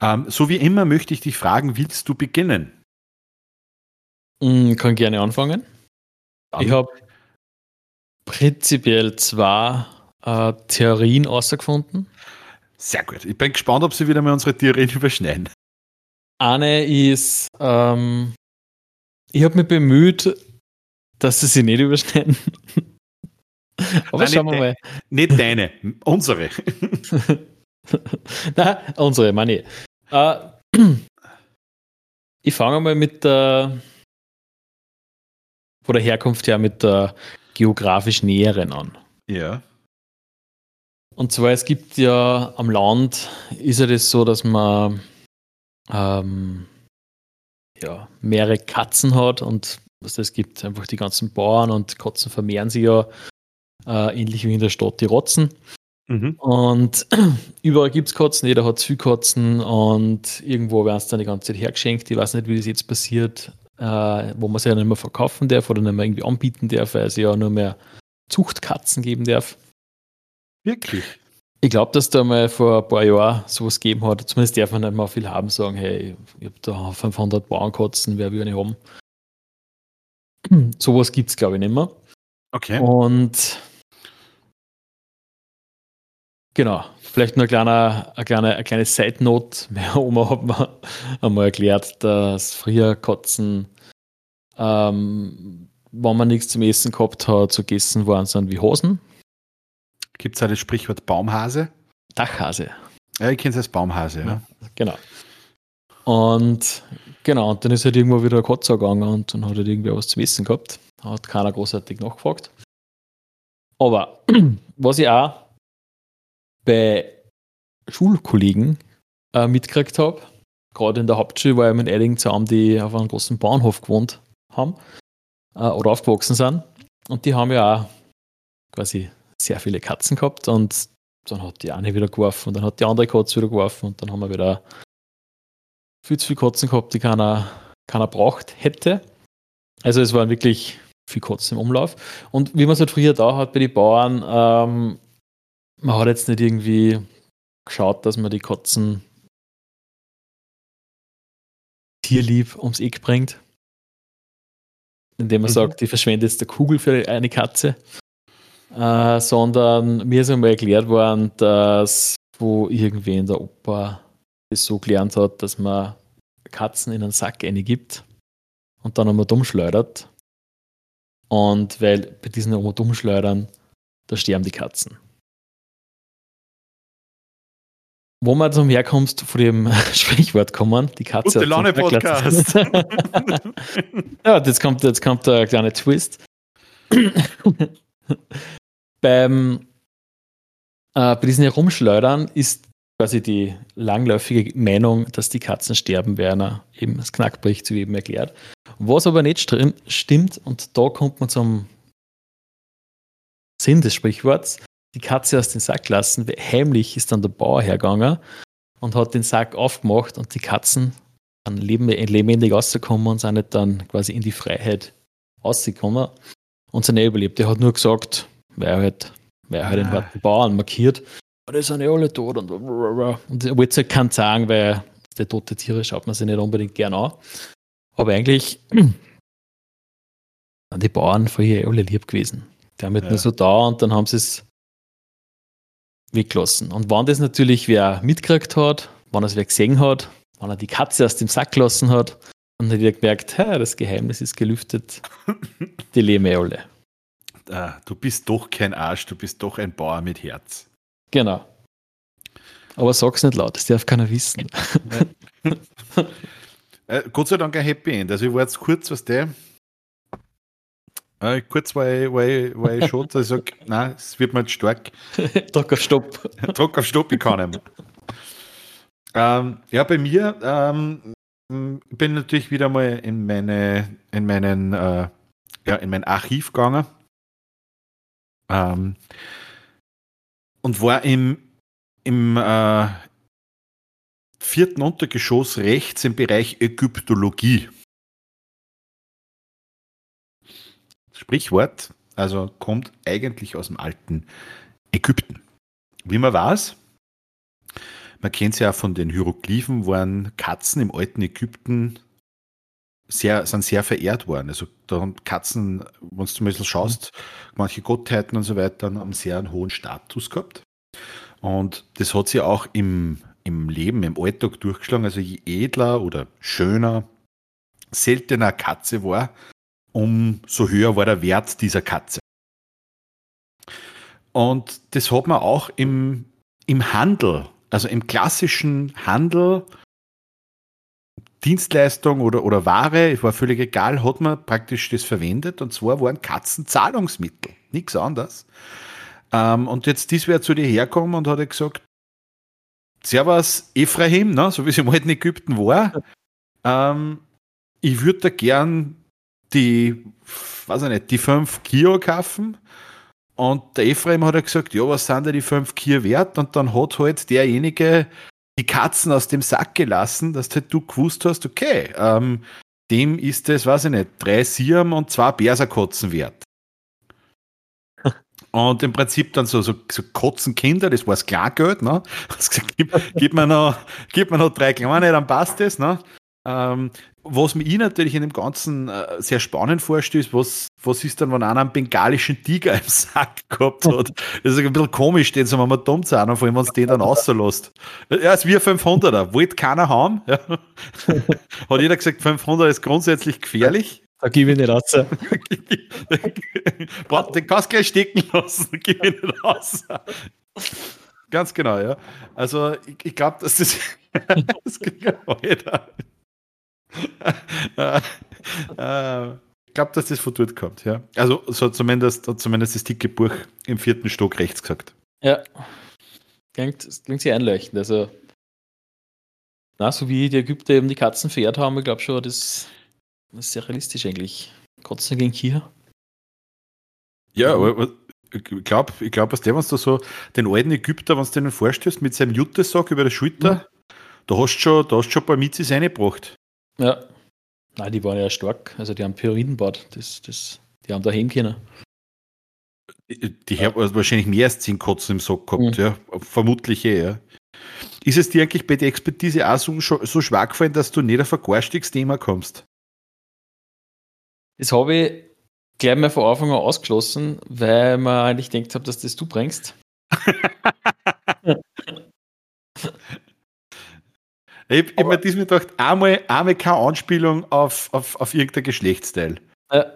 Ähm, so wie immer möchte ich dich fragen, willst du beginnen? Ich mm, kann gerne anfangen. Dann. Ich habe prinzipiell zwei äh, Theorien außergefunden. Sehr gut. Ich bin gespannt, ob sie wieder mal unsere Theorien überschneiden. Eine ist, ähm, ich habe mich bemüht, dass sie sich nicht überschneiden. Aber Nein, schauen wir mal. Nicht deine, unsere. Nein, unsere, meine ich. Äh, ich fange mal mit der, von der Herkunft her mit der geografisch näheren an. Ja. Und zwar, es gibt ja am Land, ist ja das so, dass man ähm, ja, mehrere Katzen hat und was es gibt einfach die ganzen Bauern und Katzen vermehren sich ja äh, ähnlich wie in der Stadt die Rotzen. Mhm. Und überall gibt es Katzen, jeder hat viel Katzen und irgendwo werden es dann die ganze Zeit hergeschenkt. Ich weiß nicht, wie das jetzt passiert, äh, wo man sie ja nicht mehr verkaufen darf oder nicht mehr irgendwie anbieten darf, weil es ja nur mehr Zuchtkatzen geben darf. Wirklich? Ich glaube, dass da mal vor ein paar Jahren sowas gegeben hat. Zumindest darf man nicht mal viel haben, sagen, hey, ich habe da 500 Bauernkatzen, wer will eine haben? sowas gibt es, glaube ich, nicht mehr. Okay. Und genau, vielleicht nur eine kleine, eine kleine, eine kleine Side-Note. Meine Oma hat mir einmal erklärt, dass früher Katzen, ähm, wenn man nichts zum Essen gehabt hat, so gegessen worden sind wie Hosen. Gibt es auch das Sprichwort Baumhase? Dachhase. Ja, ich kenne es als Baumhase, ja. Genau. Und genau, und dann ist halt irgendwo wieder eine Katze gegangen und dann hat halt irgendwer was zu essen gehabt. Hat keiner großartig nachgefragt. Aber was ich auch bei Schulkollegen äh, mitgekriegt habe, gerade in der Hauptschule war ich mit einigen zusammen, die auf einem großen Bahnhof gewohnt haben äh, oder aufgewachsen sind. Und die haben ja auch quasi sehr viele Katzen gehabt und dann hat die eine wieder geworfen und dann hat die andere Katze wieder geworfen und dann haben wir wieder viel zu viele Katzen gehabt, die keiner, keiner braucht hätte. Also es waren wirklich viel Katzen im Umlauf. Und wie man es halt früher da hat bei den Bauern, ähm, man hat jetzt nicht irgendwie geschaut, dass man die Katzen tierlieb ums Eck bringt. Indem man mhm. sagt, ich verschwende jetzt eine Kugel für eine Katze. Äh, sondern mir ist einmal erklärt worden, dass wo irgendwie in der Oper es so gelernt hat, dass man Katzen in einen Sack gibt und dann einmal dumm schleudert. Und weil bei diesen einmal dumm schleudern, da sterben die Katzen. wo man zum Herkommst von dem Sprichwort kommen, die Katze. Gute Laune Podcast. ja, jetzt kommt, jetzt kommt der kleine Twist. Beim, äh, bei diesen Herumschleudern ist quasi die langläufige Meinung, dass die Katzen sterben, werden eben das Knackbricht, wie eben erklärt. Was aber nicht stimmt, und da kommt man zum Sinn des Sprichworts, die Katze aus dem Sack lassen. Heimlich ist dann der Bauer hergegangen und hat den Sack aufgemacht und die Katzen dann lebendig rausgekommen und sind nicht dann quasi in die Freiheit rausgekommen und sind nicht überlebt. Er hat nur gesagt, weil er halt, weil halt den harten Bauern markiert, die sind ja alle tot und, und er wollte es halt keinen sagen, weil die tote Tiere schaut man sich nicht unbedingt gern an. Aber eigentlich sind die Bauern vorher alle lieb gewesen. Die haben halt ja. nur so da und dann haben sie es weggelassen. Und wenn das natürlich wer mitgekriegt hat, wenn er es wer gesehen hat, wenn er die Katze aus dem Sack gelassen hat, dann hat er gemerkt, hey, das Geheimnis ist gelüftet, die leben eh alle. Ah, du bist doch kein Arsch, du bist doch ein Bauer mit Herz. Genau. Aber sag's nicht laut, das darf keiner wissen. äh, Gott sei Dank ein Happy End. Also ich war jetzt kurz, was der. Äh, kurz war ich, war ich, war ich schon, ich sage, nein, es wird mir jetzt stark. Druck auf Stopp. Druck auf Stopp, ich kann nicht ähm, Ja, bei mir ähm, bin natürlich wieder mal in meine, in meinen, äh, ja, in mein Archiv gegangen. Ähm, und war im, im äh, vierten Untergeschoss rechts im Bereich Ägyptologie. Sprichwort, also kommt eigentlich aus dem alten Ägypten. Wie man weiß, man kennt es ja von den Hieroglyphen, waren Katzen im alten Ägypten sehr, sind sehr verehrt worden. Also da haben Katzen, wenn du zum Beispiel schaust, manche Gottheiten und so weiter haben sehr hohen Status gehabt. Und das hat sich auch im, im Leben, im Alltag durchgeschlagen. Also je edler oder schöner, seltener Katze war, umso höher war der Wert dieser Katze. Und das hat man auch im, im Handel, also im klassischen Handel, Dienstleistung oder, oder Ware, es war völlig egal, hat man praktisch das verwendet. Und zwar waren Katzen Zahlungsmittel, nichts anderes. Ähm, und jetzt dies wäre zu dir herkommen und hat gesagt, Servus Ephraim, ne, so wie es im alten Ägypten war. Ähm, ich würde da gern die, weiß ich nicht, die 5 Kilo kaufen. Und der Ephraim hat gesagt, ja, was sind da die 5 Kilo wert? Und dann hat halt derjenige die Katzen aus dem Sack gelassen, dass halt du gewusst hast, okay, ähm, dem ist es, weiß ich nicht, drei Siam und zwei Berserkotzen wert. Und im Prinzip dann so, so, so Kotzenkinder, das war das Klargeld, ne? gib, gib, mir noch, gib mir noch drei kleine, dann passt das, ne? Ähm, was mir natürlich in dem Ganzen äh, sehr spannend vorstellt, was, was ist dann, wenn einer einen bengalischen Tiger im Sack gehabt hat? Das ist ein bisschen komisch, den soll man mal dumm sein, vor allem, wenn es den dann rauslässt. Er ist wie ein 500er, wollte keiner haben. Ja. Hat jeder gesagt, 500 ist grundsätzlich gefährlich. Da gebe ich nicht raus. den kannst du gleich stecken lassen, da gebe ich nicht raus. Ganz genau, ja. Also ich, ich glaube, dass das, das kriegt ich glaube, dass das von dort kommt, ja. Also so zumindest, zumindest das dicke Buch im vierten Stock rechts gesagt. Ja. Klingt, klingt sehr einleuchtend. Also, na, so wie die Ägypter eben die Katzen verehrt haben, ich glaube schon, das, das ist sehr realistisch eigentlich. Katzen gegen hier. Ja, aber ich glaube, ich glaub, was der, wenn du so den alten Ägypter, wenn du den vorstellst, mit seinem Juttesack über der Schulter, ja. da hast du schon, da hast schon ein paar Mitzis reingebracht. Ja. Nein, die waren ja stark. Also die haben Pyramidenbad. Das, das, die haben da können. Die haben also wahrscheinlich mehr als 10 Kotzen im Sack gehabt, mhm. ja. Vermutlich eh, ja. Ist es dir eigentlich bei der Expertise auch so, so schwach gefallen, dass du nicht auf ein Garstigsthema kommst? Das habe ich gleich mal von Anfang an ausgeschlossen, weil man eigentlich denkt habe, dass das du bringst. Ich habe hab mir diesmal gedacht, einmal, einmal keine Anspielung auf, auf, auf irgendein Geschlechtsteil. Ja.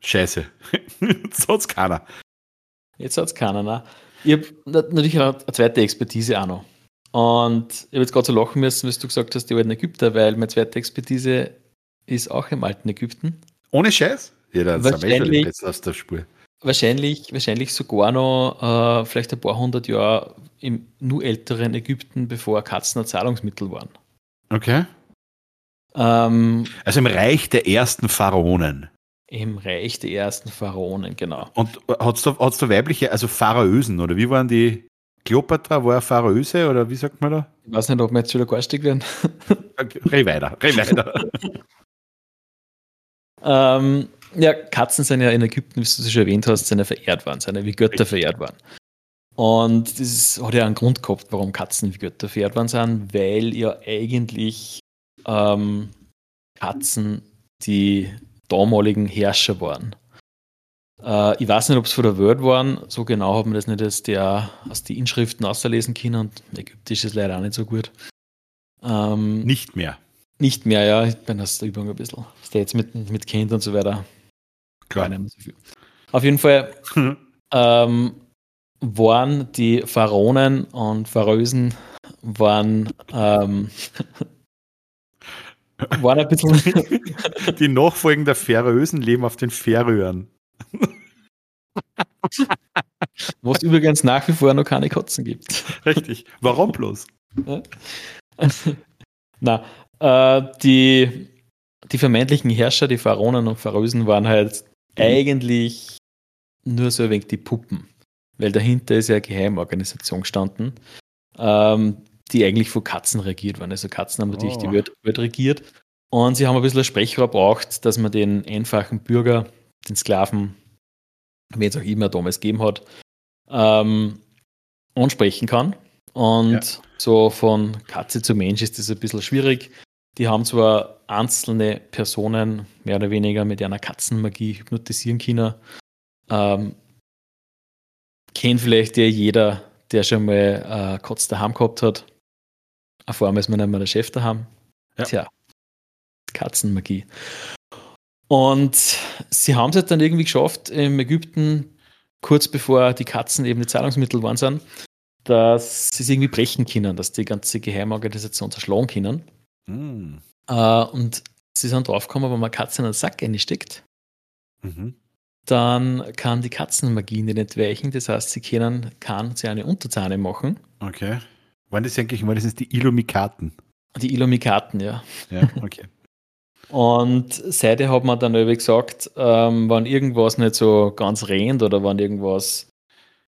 Scheiße. Jetzt hat es keiner. Jetzt hat es keiner, ne? Ich habe natürlich eine zweite Expertise auch noch. Und ich habe jetzt gerade so lachen müssen, was du gesagt hast, die alten Ägypter, weil meine zweite Expertise ist auch im alten Ägypten. Ohne Scheiß? Ja, dann wahrscheinlich, jetzt aus der Spur. Wahrscheinlich, wahrscheinlich sogar noch äh, vielleicht ein paar hundert Jahre im nur älteren Ägypten, bevor Katzen ein Zahlungsmittel waren. Okay. Ähm, also im Reich der ersten Pharaonen. Im Reich der ersten Pharaonen, genau. Und hat es da, hat's da weibliche, also Pharaösen, oder wie waren die? Kleopatra war Pharaöse, oder wie sagt man da? Ich weiß nicht, ob wir jetzt wieder garstig werden. Reh weiter, reh weiter. ähm, ja, Katzen sind ja in Ägypten, wie du es schon erwähnt hast, sind ja verehrt worden, sind ja wie Götter verehrt worden. Und das hat ja einen Grund gehabt, warum Katzen wie Götter verehrt worden sind, weil ja eigentlich ähm, Katzen die damaligen Herrscher waren. Äh, ich weiß nicht, ob es von der Welt waren, so genau hat man das nicht aus, der, aus den Inschriften auslesen können und Ägyptisch ist leider auch nicht so gut. Ähm, nicht mehr. Nicht mehr, ja. Ich bin aus der Übung ein bisschen. Jetzt mit, mit Kind und so weiter. Klar. Auf jeden Fall ähm, waren die Pharaonen und Pharaösen waren ähm, War ein bisschen. Die Nachfolgen der Färösen leben auf den Färöern. Wo es übrigens nach wie vor noch keine Katzen gibt. Richtig. Warum bloß? Na, äh, die, die vermeintlichen Herrscher, die Pharaonen und Pharaosen, waren halt mhm. eigentlich nur so ein wenig die Puppen. Weil dahinter ist ja eine Geheimorganisation gestanden, ähm, die eigentlich von Katzen regiert waren. Also Katzen haben natürlich oh. die Welt, Welt regiert. Und sie haben ein bisschen ein Sprechrohr braucht, dass man den einfachen Bürger, den Sklaven, wen es auch immer damals gegeben hat, ähm, ansprechen kann. Und ja. so von Katze zu Mensch ist das ein bisschen schwierig. Die haben zwar einzelne Personen mehr oder weniger mit einer Katzenmagie hypnotisieren können. Ähm, kennt vielleicht ja jeder, der schon mal äh, Katz daheim gehabt hat. Auf einmal ist man nicht mehr der Chef daheim. Ja. Tja, Katzenmagie. Und sie haben es halt dann irgendwie geschafft, im Ägypten, kurz bevor die Katzen eben die Zahlungsmittel waren, sind, dass sie es irgendwie brechen können, dass die ganze Geheimorganisation zerschlagen können. Mm. Uh, und sie sind draufgekommen, wenn man Katzen in einen Sack einsteckt, mhm. Dann kann die Katzenmagie nicht entweichen. Das heißt, sie können, kann sie eine Unterzahne machen. Okay. Waren das eigentlich, waren das die Ilomikaten? Die Ilomikaten, ja. Ja, okay. Und seitdem hat man dann irgendwie gesagt, ähm, wenn irgendwas nicht so ganz rennt oder wenn irgendwas,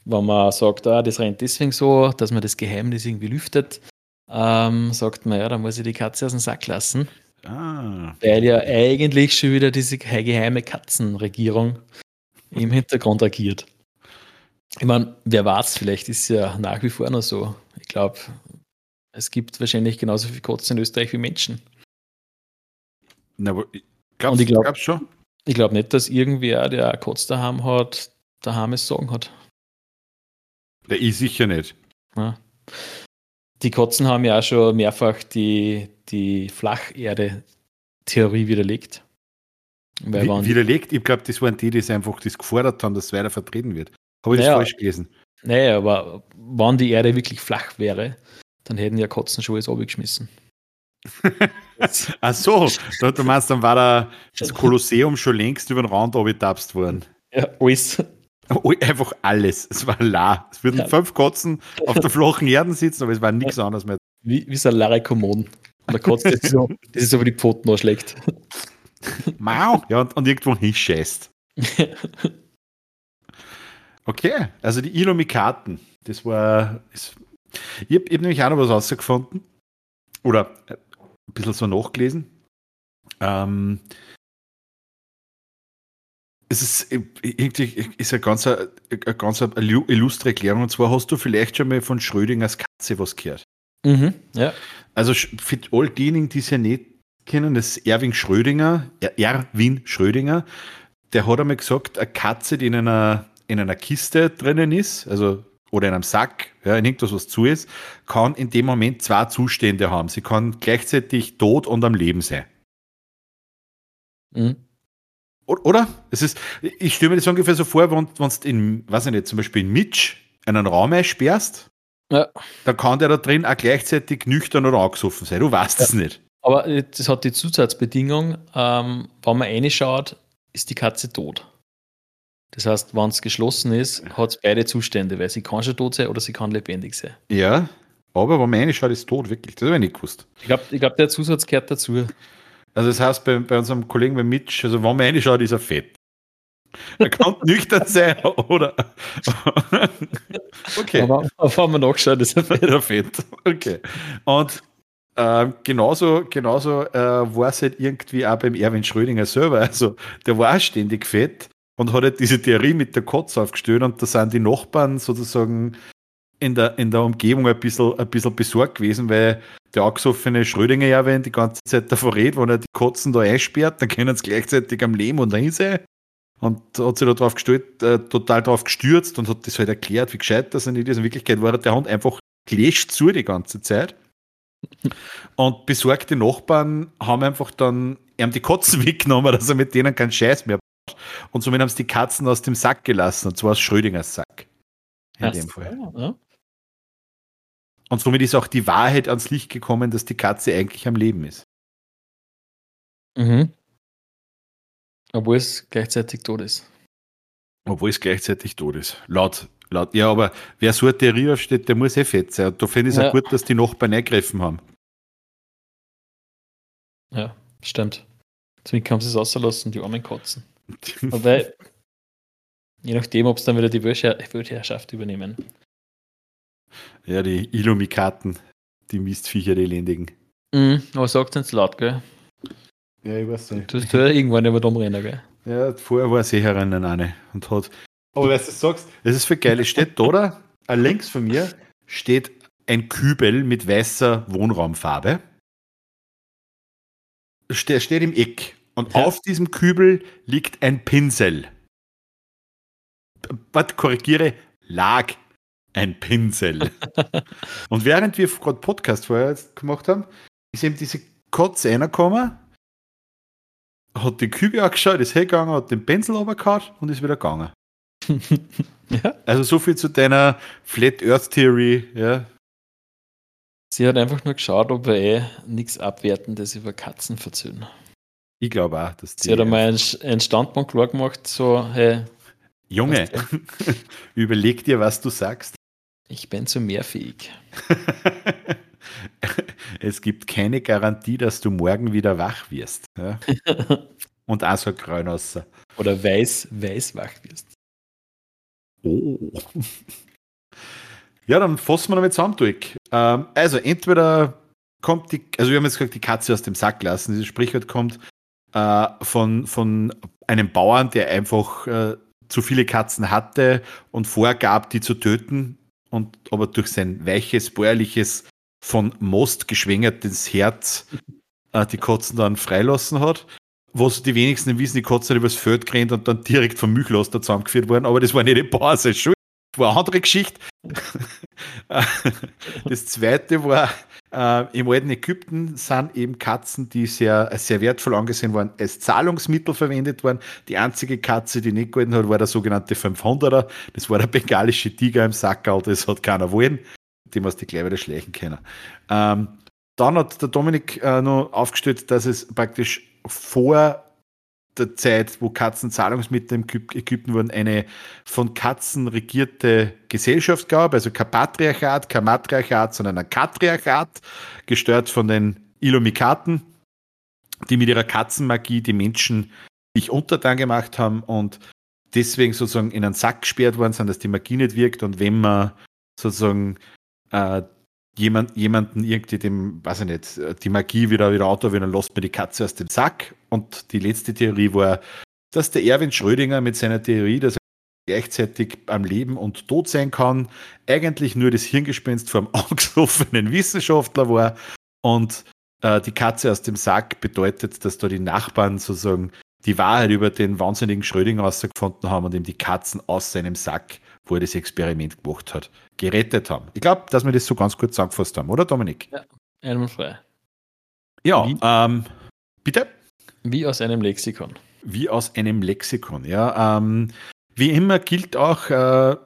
wenn man sagt, ah, das rennt deswegen so, dass man das Geheimnis irgendwie lüftet, ähm, sagt man, ja, dann muss ich die Katze aus dem Sack lassen. Ah. Weil ja eigentlich schon wieder diese geheime Katzenregierung im Hintergrund agiert. Ich meine, wer weiß, vielleicht ist ja nach wie vor noch so. Ich glaube, es gibt wahrscheinlich genauso viele Katzen in Österreich wie Menschen. Na, glaubst, ich glaube schon? Ich glaube nicht, dass irgendwer, der Kotz daheim hat, daheim es sagen hat. Der ich sicher nicht. Ja. Die Kotzen haben ja auch schon mehrfach die, die Flacherde-Theorie widerlegt. Wie, widerlegt? Ich glaube, das waren die, die einfach das gefordert haben, dass es weiter vertreten wird. Habe ich naja, das falsch gelesen? Naja, aber wenn die Erde wirklich flach wäre, dann hätten ja Kotzen schon alles abgeschmissen. Ach so, du meinst, dann war da das Kolosseum schon längst über den Rand abgetapst worden. Ja, alles. Einfach alles. Es war la. Es würden ja. fünf Kotzen auf der flachen Erde sitzen, aber es war nichts anderes mehr. Wie, wie so ein Larry Kommon. Und der so, das ist so, wie die Pfoten anschlägt. Mau! Ja, und, und irgendwo hinscheißt. Okay, also die Ilomikaten, das war. Das, ich habe hab nämlich auch noch was rausgefunden. Oder äh, ein bisschen so nachgelesen. Ähm, es ist äh, irgendwie ist eine ganz, eine ganz illustre Erklärung. Und zwar hast du vielleicht schon mal von Schrödingers Katze was gehört. Mhm, ja. Also für all diejenigen, die es ja nicht kennen, das ist Erwin Schrödinger, Erwin Schrödinger, der hat einmal gesagt, eine Katze, die in einer, in einer Kiste drinnen ist, also oder in einem Sack, ja, in irgendwas, was zu ist, kann in dem Moment zwei Zustände haben. Sie kann gleichzeitig tot und am Leben sein. Mhm. Oder? Es ist, ich stelle mir das ungefähr so vor, wenn du in, weiß ich nicht, zum Beispiel in Mitch einen Raum einsperrst, ja. dann kann der da drin auch gleichzeitig nüchtern oder angesoffen sein. Du weißt es ja. nicht. Aber das hat die Zusatzbedingung, ähm, wenn man reinschaut, ist die Katze tot. Das heißt, wenn es geschlossen ist, hat es beide Zustände, weil sie kann schon tot sein oder sie kann lebendig sein. Ja, aber wenn man reinschaut, ist tot, wirklich. Das habe ich nicht gewusst. Ich glaube, ich glaub, der Zusatz gehört dazu. Also das heißt, bei, bei unserem Kollegen bei Mitch, also wenn man reinschaut, ist er fett. Er kann nüchtern sein, oder? okay. Aber auf einmal nachgeschaut, ist er fett. Er fett. Okay. Und äh, genauso genauso äh, war es halt irgendwie auch beim Erwin Schrödinger selber. Also der war auch ständig fett und hat halt diese Theorie mit der Kotze aufgestellt und da sind die Nachbarn sozusagen in der, in der Umgebung ein bisschen, ein bisschen besorgt gewesen, weil der angesoffene Schrödinger ja, wenn die ganze Zeit davor redet, wenn er die Kotzen da einsperrt, dann können sie gleichzeitig am Leben und dahin sein. Und hat sich da drauf gestellt, äh, total drauf gestürzt und hat das halt erklärt, wie gescheit das nicht ist. In Wirklichkeit war der Hund einfach gelöscht zu die ganze Zeit. Und besorgte Nachbarn haben einfach dann ihm die Kotzen weggenommen, dass er mit denen keinen Scheiß mehr braucht. Und somit haben sie die Katzen aus dem Sack gelassen, und zwar aus Schrödingers Sack. In das dem Fall. Ja. Und somit ist auch die Wahrheit ans Licht gekommen, dass die Katze eigentlich am Leben ist. Mhm. Obwohl es gleichzeitig tot ist. Obwohl es gleichzeitig tot ist. Laut, laut. Ja, aber wer so eine Theorie aufsteht, der muss eh fett sein. Und da finde ich es ja. auch gut, dass die Nachbarn eingegriffen haben. Ja, stimmt. Deswegen haben sie es auslassen, die armen Kotzen. Wobei, je nachdem, ob es dann wieder die Weltherrschaft übernehmen. Ja, die Illumikaten, die Mistviecher, die elendigen. Mhm, aber sagt es laut, gell? Ja, ich weiß nicht. Du hast ja irgendwann über den Rennen, gell? Ja, vorher war sie herinnen eine und hat. Aber weißt du, sagst, das ist für geil. Es steht da, oder? Links von mir steht ein Kübel mit weißer Wohnraumfarbe. Der steht im Eck. Und ja. auf diesem Kübel liegt ein Pinsel. Was korrigiere? Lag ein Pinsel. und während wir gerade Podcast vorher gemacht haben, ist eben diese Kotze reingekommen, hat die Kübe angeschaut, ist hergegangen, hat den Pinsel runtergehauen und ist wieder gegangen. Ja. Also so viel zu deiner Flat Earth Theory, ja. Sie hat einfach nur geschaut, ob er eh nichts Abwertendes über Katzen verzöhnen. Ich glaube auch, dass die. Sie hat einmal einen Standpunkt klar gemacht, so, hey. Junge, überleg dir, was du sagst. Ich bin zu mehr fähig. es gibt keine Garantie, dass du morgen wieder wach wirst. Ja? Und auch so grün außer. Oder weiß, weiß wach wirst. Oh. Ja, dann fassen wir damit zusammen durch. Ähm, also, entweder kommt die, also wir haben jetzt gesagt, die Katze aus dem Sack lassen. Dieses Sprichwort kommt äh, von, von einem Bauern, der einfach äh, zu viele Katzen hatte und vorgab, die zu töten, und aber durch sein weiches, bäuerliches, von Most geschwängertes Herz äh, die Kotzen dann freilassen hat. Was die wenigsten wissen, die Kotzen übers Feld gerannt und dann direkt vom Milchlaster zusammengeführt worden, aber das war nicht die seine Schuld. Das war eine andere Geschichte. das zweite war, äh, Im alten Ägypten sind eben Katzen, die sehr, sehr wertvoll angesehen waren, als Zahlungsmittel verwendet worden. Die einzige Katze, die nicht gehalten hat, war der sogenannte 500er. Das war der bengalische Tiger im Sackerl, das hat keiner wollen. Dem hast du gleich wieder schleichen können. Ähm, dann hat der Dominik äh, noch aufgestellt, dass es praktisch vor der Zeit, wo Katzen Zahlungsmittel im Ägypten wurden, eine von Katzen regierte Gesellschaft gab, also kein Patriarchat, kein Matriarchat, sondern ein Katriarchat, gesteuert von den Ilomikaten, die mit ihrer Katzenmagie die Menschen sich untertan gemacht haben und deswegen sozusagen in einen Sack gesperrt worden sind, dass die Magie nicht wirkt und wenn man sozusagen äh, jemand, jemanden irgendwie dem, weiß ich nicht, die Magie wieder, wieder auto dann lässt man die Katze aus dem Sack. Und die letzte Theorie war, dass der Erwin Schrödinger mit seiner Theorie, dass er gleichzeitig am Leben und tot sein kann, eigentlich nur das Hirngespinst vom angesoffenen Wissenschaftler war. Und äh, die Katze aus dem Sack bedeutet, dass da die Nachbarn sozusagen die Wahrheit über den wahnsinnigen Schrödinger herausgefunden haben und ihm die Katzen aus seinem Sack wo er das Experiment gemacht hat, gerettet haben. Ich glaube, dass wir das so ganz kurz zusammengefasst haben, oder Dominik? Ja, einwandfrei. Ja, Wie? ähm, bitte? Wie aus einem Lexikon. Wie aus einem Lexikon, ja. Ähm, wie immer gilt auch, äh,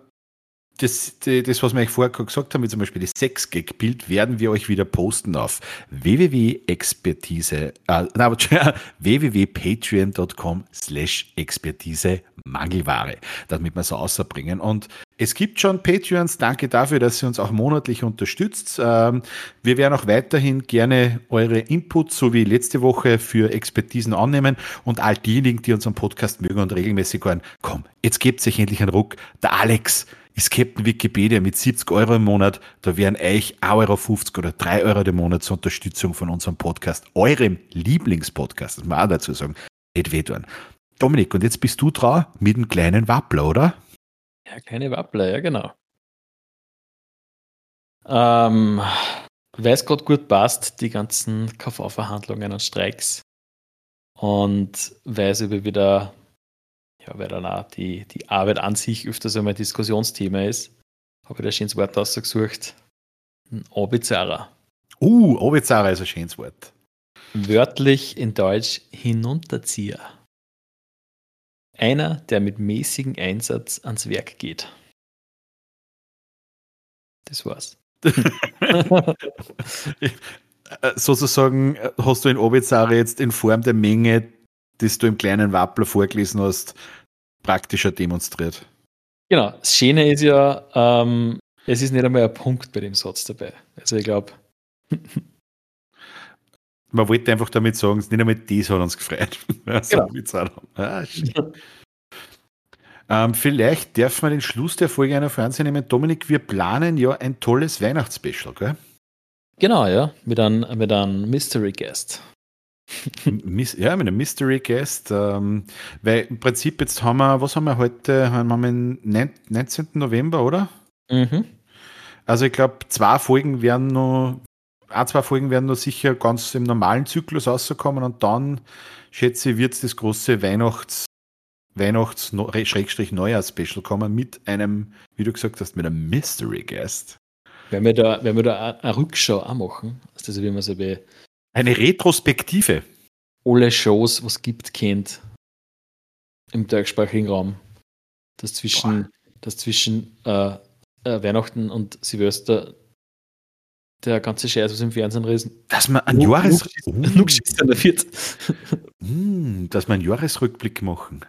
das, das, was wir euch vorher gesagt haben, wie zum Beispiel das Sex-Gag-Bild, werden wir euch wieder posten auf www.expertise, äh, www.patreon.com slash Expertise Mangelware, damit wir es außerbringen. Und es gibt schon Patreons, danke dafür, dass ihr uns auch monatlich unterstützt. Ähm, wir werden auch weiterhin gerne eure Inputs, so wie letzte Woche, für Expertisen annehmen und all diejenigen, die unseren Podcast mögen und regelmäßig hören, komm, jetzt gebt sich endlich einen Ruck. Der Alex, ist Captain Wikipedia mit 70 Euro im Monat. Da wären euch 1,50 Euro oder 3 Euro im Monat zur Unterstützung von unserem Podcast, eurem Lieblingspodcast, das muss man auch dazu sagen, nicht wehtun. Dominik, und jetzt bist du dran mit einem kleinen Wappler, oder? Ja, kleine Wappler, ja, genau. Ähm, es gerade gut passt, die ganzen KV-Verhandlungen und Streiks. Und weil es über wieder ja, weil dann auch die, die Arbeit an sich öfters einmal Diskussionsthema ist, habe ich da schönes Wort ausgesucht. Ein Obizarrer. Uh, Obizarrer ist ein schönes Wort. Wörtlich in Deutsch Hinunterzieher. Einer, der mit mäßigem Einsatz ans Werk geht. Das war's. Sozusagen hast du in Obizarre jetzt in Form der Menge das du im kleinen Wappler vorgelesen hast, praktischer demonstriert. Genau. Das Schöne ist ja, ähm, es ist nicht einmal ein Punkt bei dem Satz dabei. Also ich glaube. Man wollte einfach damit sagen, nicht einmal das hat uns gefreut. genau. ah, ähm, vielleicht dürfen wir den Schluss der Folge einer Fernsehen nehmen. Dominik, wir planen ja ein tolles Weihnachtsspecial, gell? Genau, ja. Mit einem, mit einem Mystery Guest ja, mit einem Mystery Guest. Ähm, weil im Prinzip jetzt haben wir, was haben wir heute? Haben wir den 19. November, oder? Mhm. Also ich glaube, zwei Folgen werden noch, ein, zwei Folgen werden noch sicher ganz im normalen Zyklus rauskommen und dann, schätze ich, wird es das große Weihnachts- Weihnachts-Neujahr-Special kommen mit einem, wie du gesagt hast, mit einem Mystery Guest. Wenn wir da, wenn wir da eine Rückschau auch machen, also wie man so bei eine Retrospektive. Alle Shows, was es gibt, kennt im deutschsprachigen Raum. Das zwischen, das zwischen äh, äh, Weihnachten und Silvester der ganze Scheiß, was im Fernsehen riesen. Dass man einen Jahres oh. mm, dass man einen Jahresrückblick machen.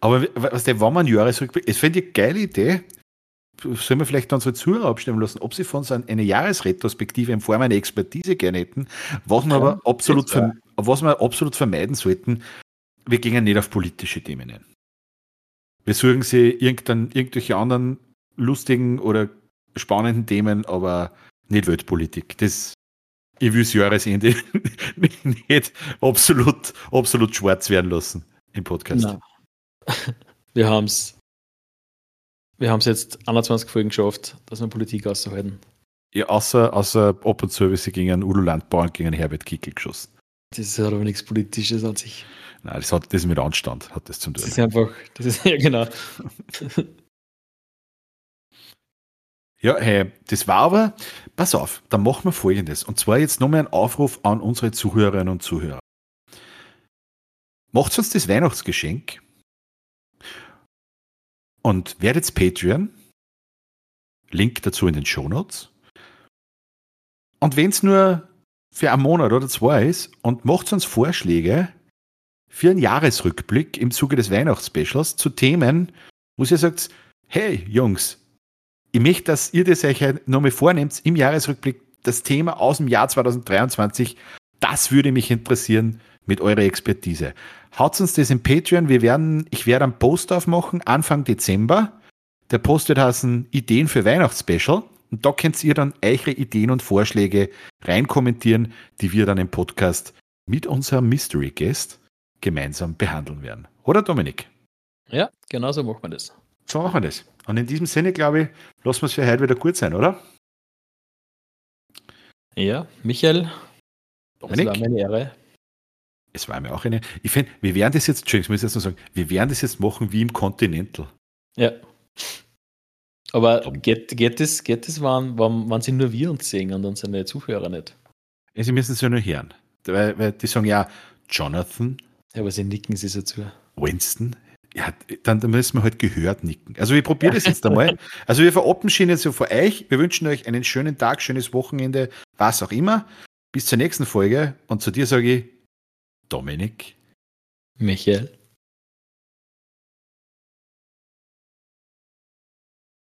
Aber was der, wenn man einen Jahresrückblick, es fände ich eine geile Idee, sollen wir vielleicht unsere Zuhörer abstimmen lassen, ob sie von uns eine Jahresretrospektive in Form einer Expertise gerne hätten, was wir aber absolut, was wir absolut vermeiden sollten, wir gehen nicht auf politische Themen ein. Wir suchen sie irgendwelche anderen lustigen oder spannenden Themen, aber nicht Weltpolitik. Das, ich will das Jahresende nicht absolut, absolut schwarz werden lassen im Podcast. Nein. Wir haben es wir haben es jetzt 21 Folgen geschafft, dass wir Politik auszuhalten. Ja, außer, außer und wie sie gegen einen Udo Landbauern, gegen einen Herbert Kickel geschossen. Das hat aber nichts Politisches an sich. Nein, das hat das mit Anstand, hat das zum tun. Das ist einfach, das ist, ja genau. ja, hey, das war aber, pass auf, dann machen wir folgendes. Und zwar jetzt nochmal ein Aufruf an unsere Zuhörerinnen und Zuhörer. Macht uns das Weihnachtsgeschenk und werdet Patreon. Link dazu in den Show Notes. Und wenn es nur für einen Monat oder zwei ist und macht uns Vorschläge für einen Jahresrückblick im Zuge des Weihnachtsspecials zu Themen, wo ihr sagt, hey Jungs, ich möchte, dass ihr das euch nochmal vornehmt im Jahresrückblick, das Thema aus dem Jahr 2023, das würde mich interessieren mit eurer Expertise. Haut uns das im Patreon. Wir werden, ich werde einen Post aufmachen, Anfang Dezember. Der Post wird heißen Ideen für Weihnachtsspecial. Und da könnt ihr dann eure Ideen und Vorschläge reinkommentieren, die wir dann im Podcast mit unserem Mystery Guest gemeinsam behandeln werden. Oder Dominik? Ja, genau so machen wir das. So machen wir das. Und in diesem Sinne, glaube ich, lassen wir es für heute wieder gut sein, oder? Ja, Michael, Dominik? es war meine Ehre es war mir auch eine. Ich finde, wir werden das jetzt, Entschuldigung, muss ich jetzt noch sagen, wir werden das jetzt machen wie im Continental. Ja. Aber geht, geht das, geht das wann, wann, wann sind nur wir uns sehen und unsere Zuhörer nicht? Sie müssen es ja nur hören. Weil, weil die sagen ja, Jonathan. Ja, aber sie nicken sie so zu. Winston, Ja, dann, dann müssen wir halt gehört nicken. Also wir probieren das jetzt einmal. Also wir verabschieden jetzt so vor euch. Wir wünschen euch einen schönen Tag, schönes Wochenende, was auch immer. Bis zur nächsten Folge. Und zu dir sage ich, Dominik. Michael.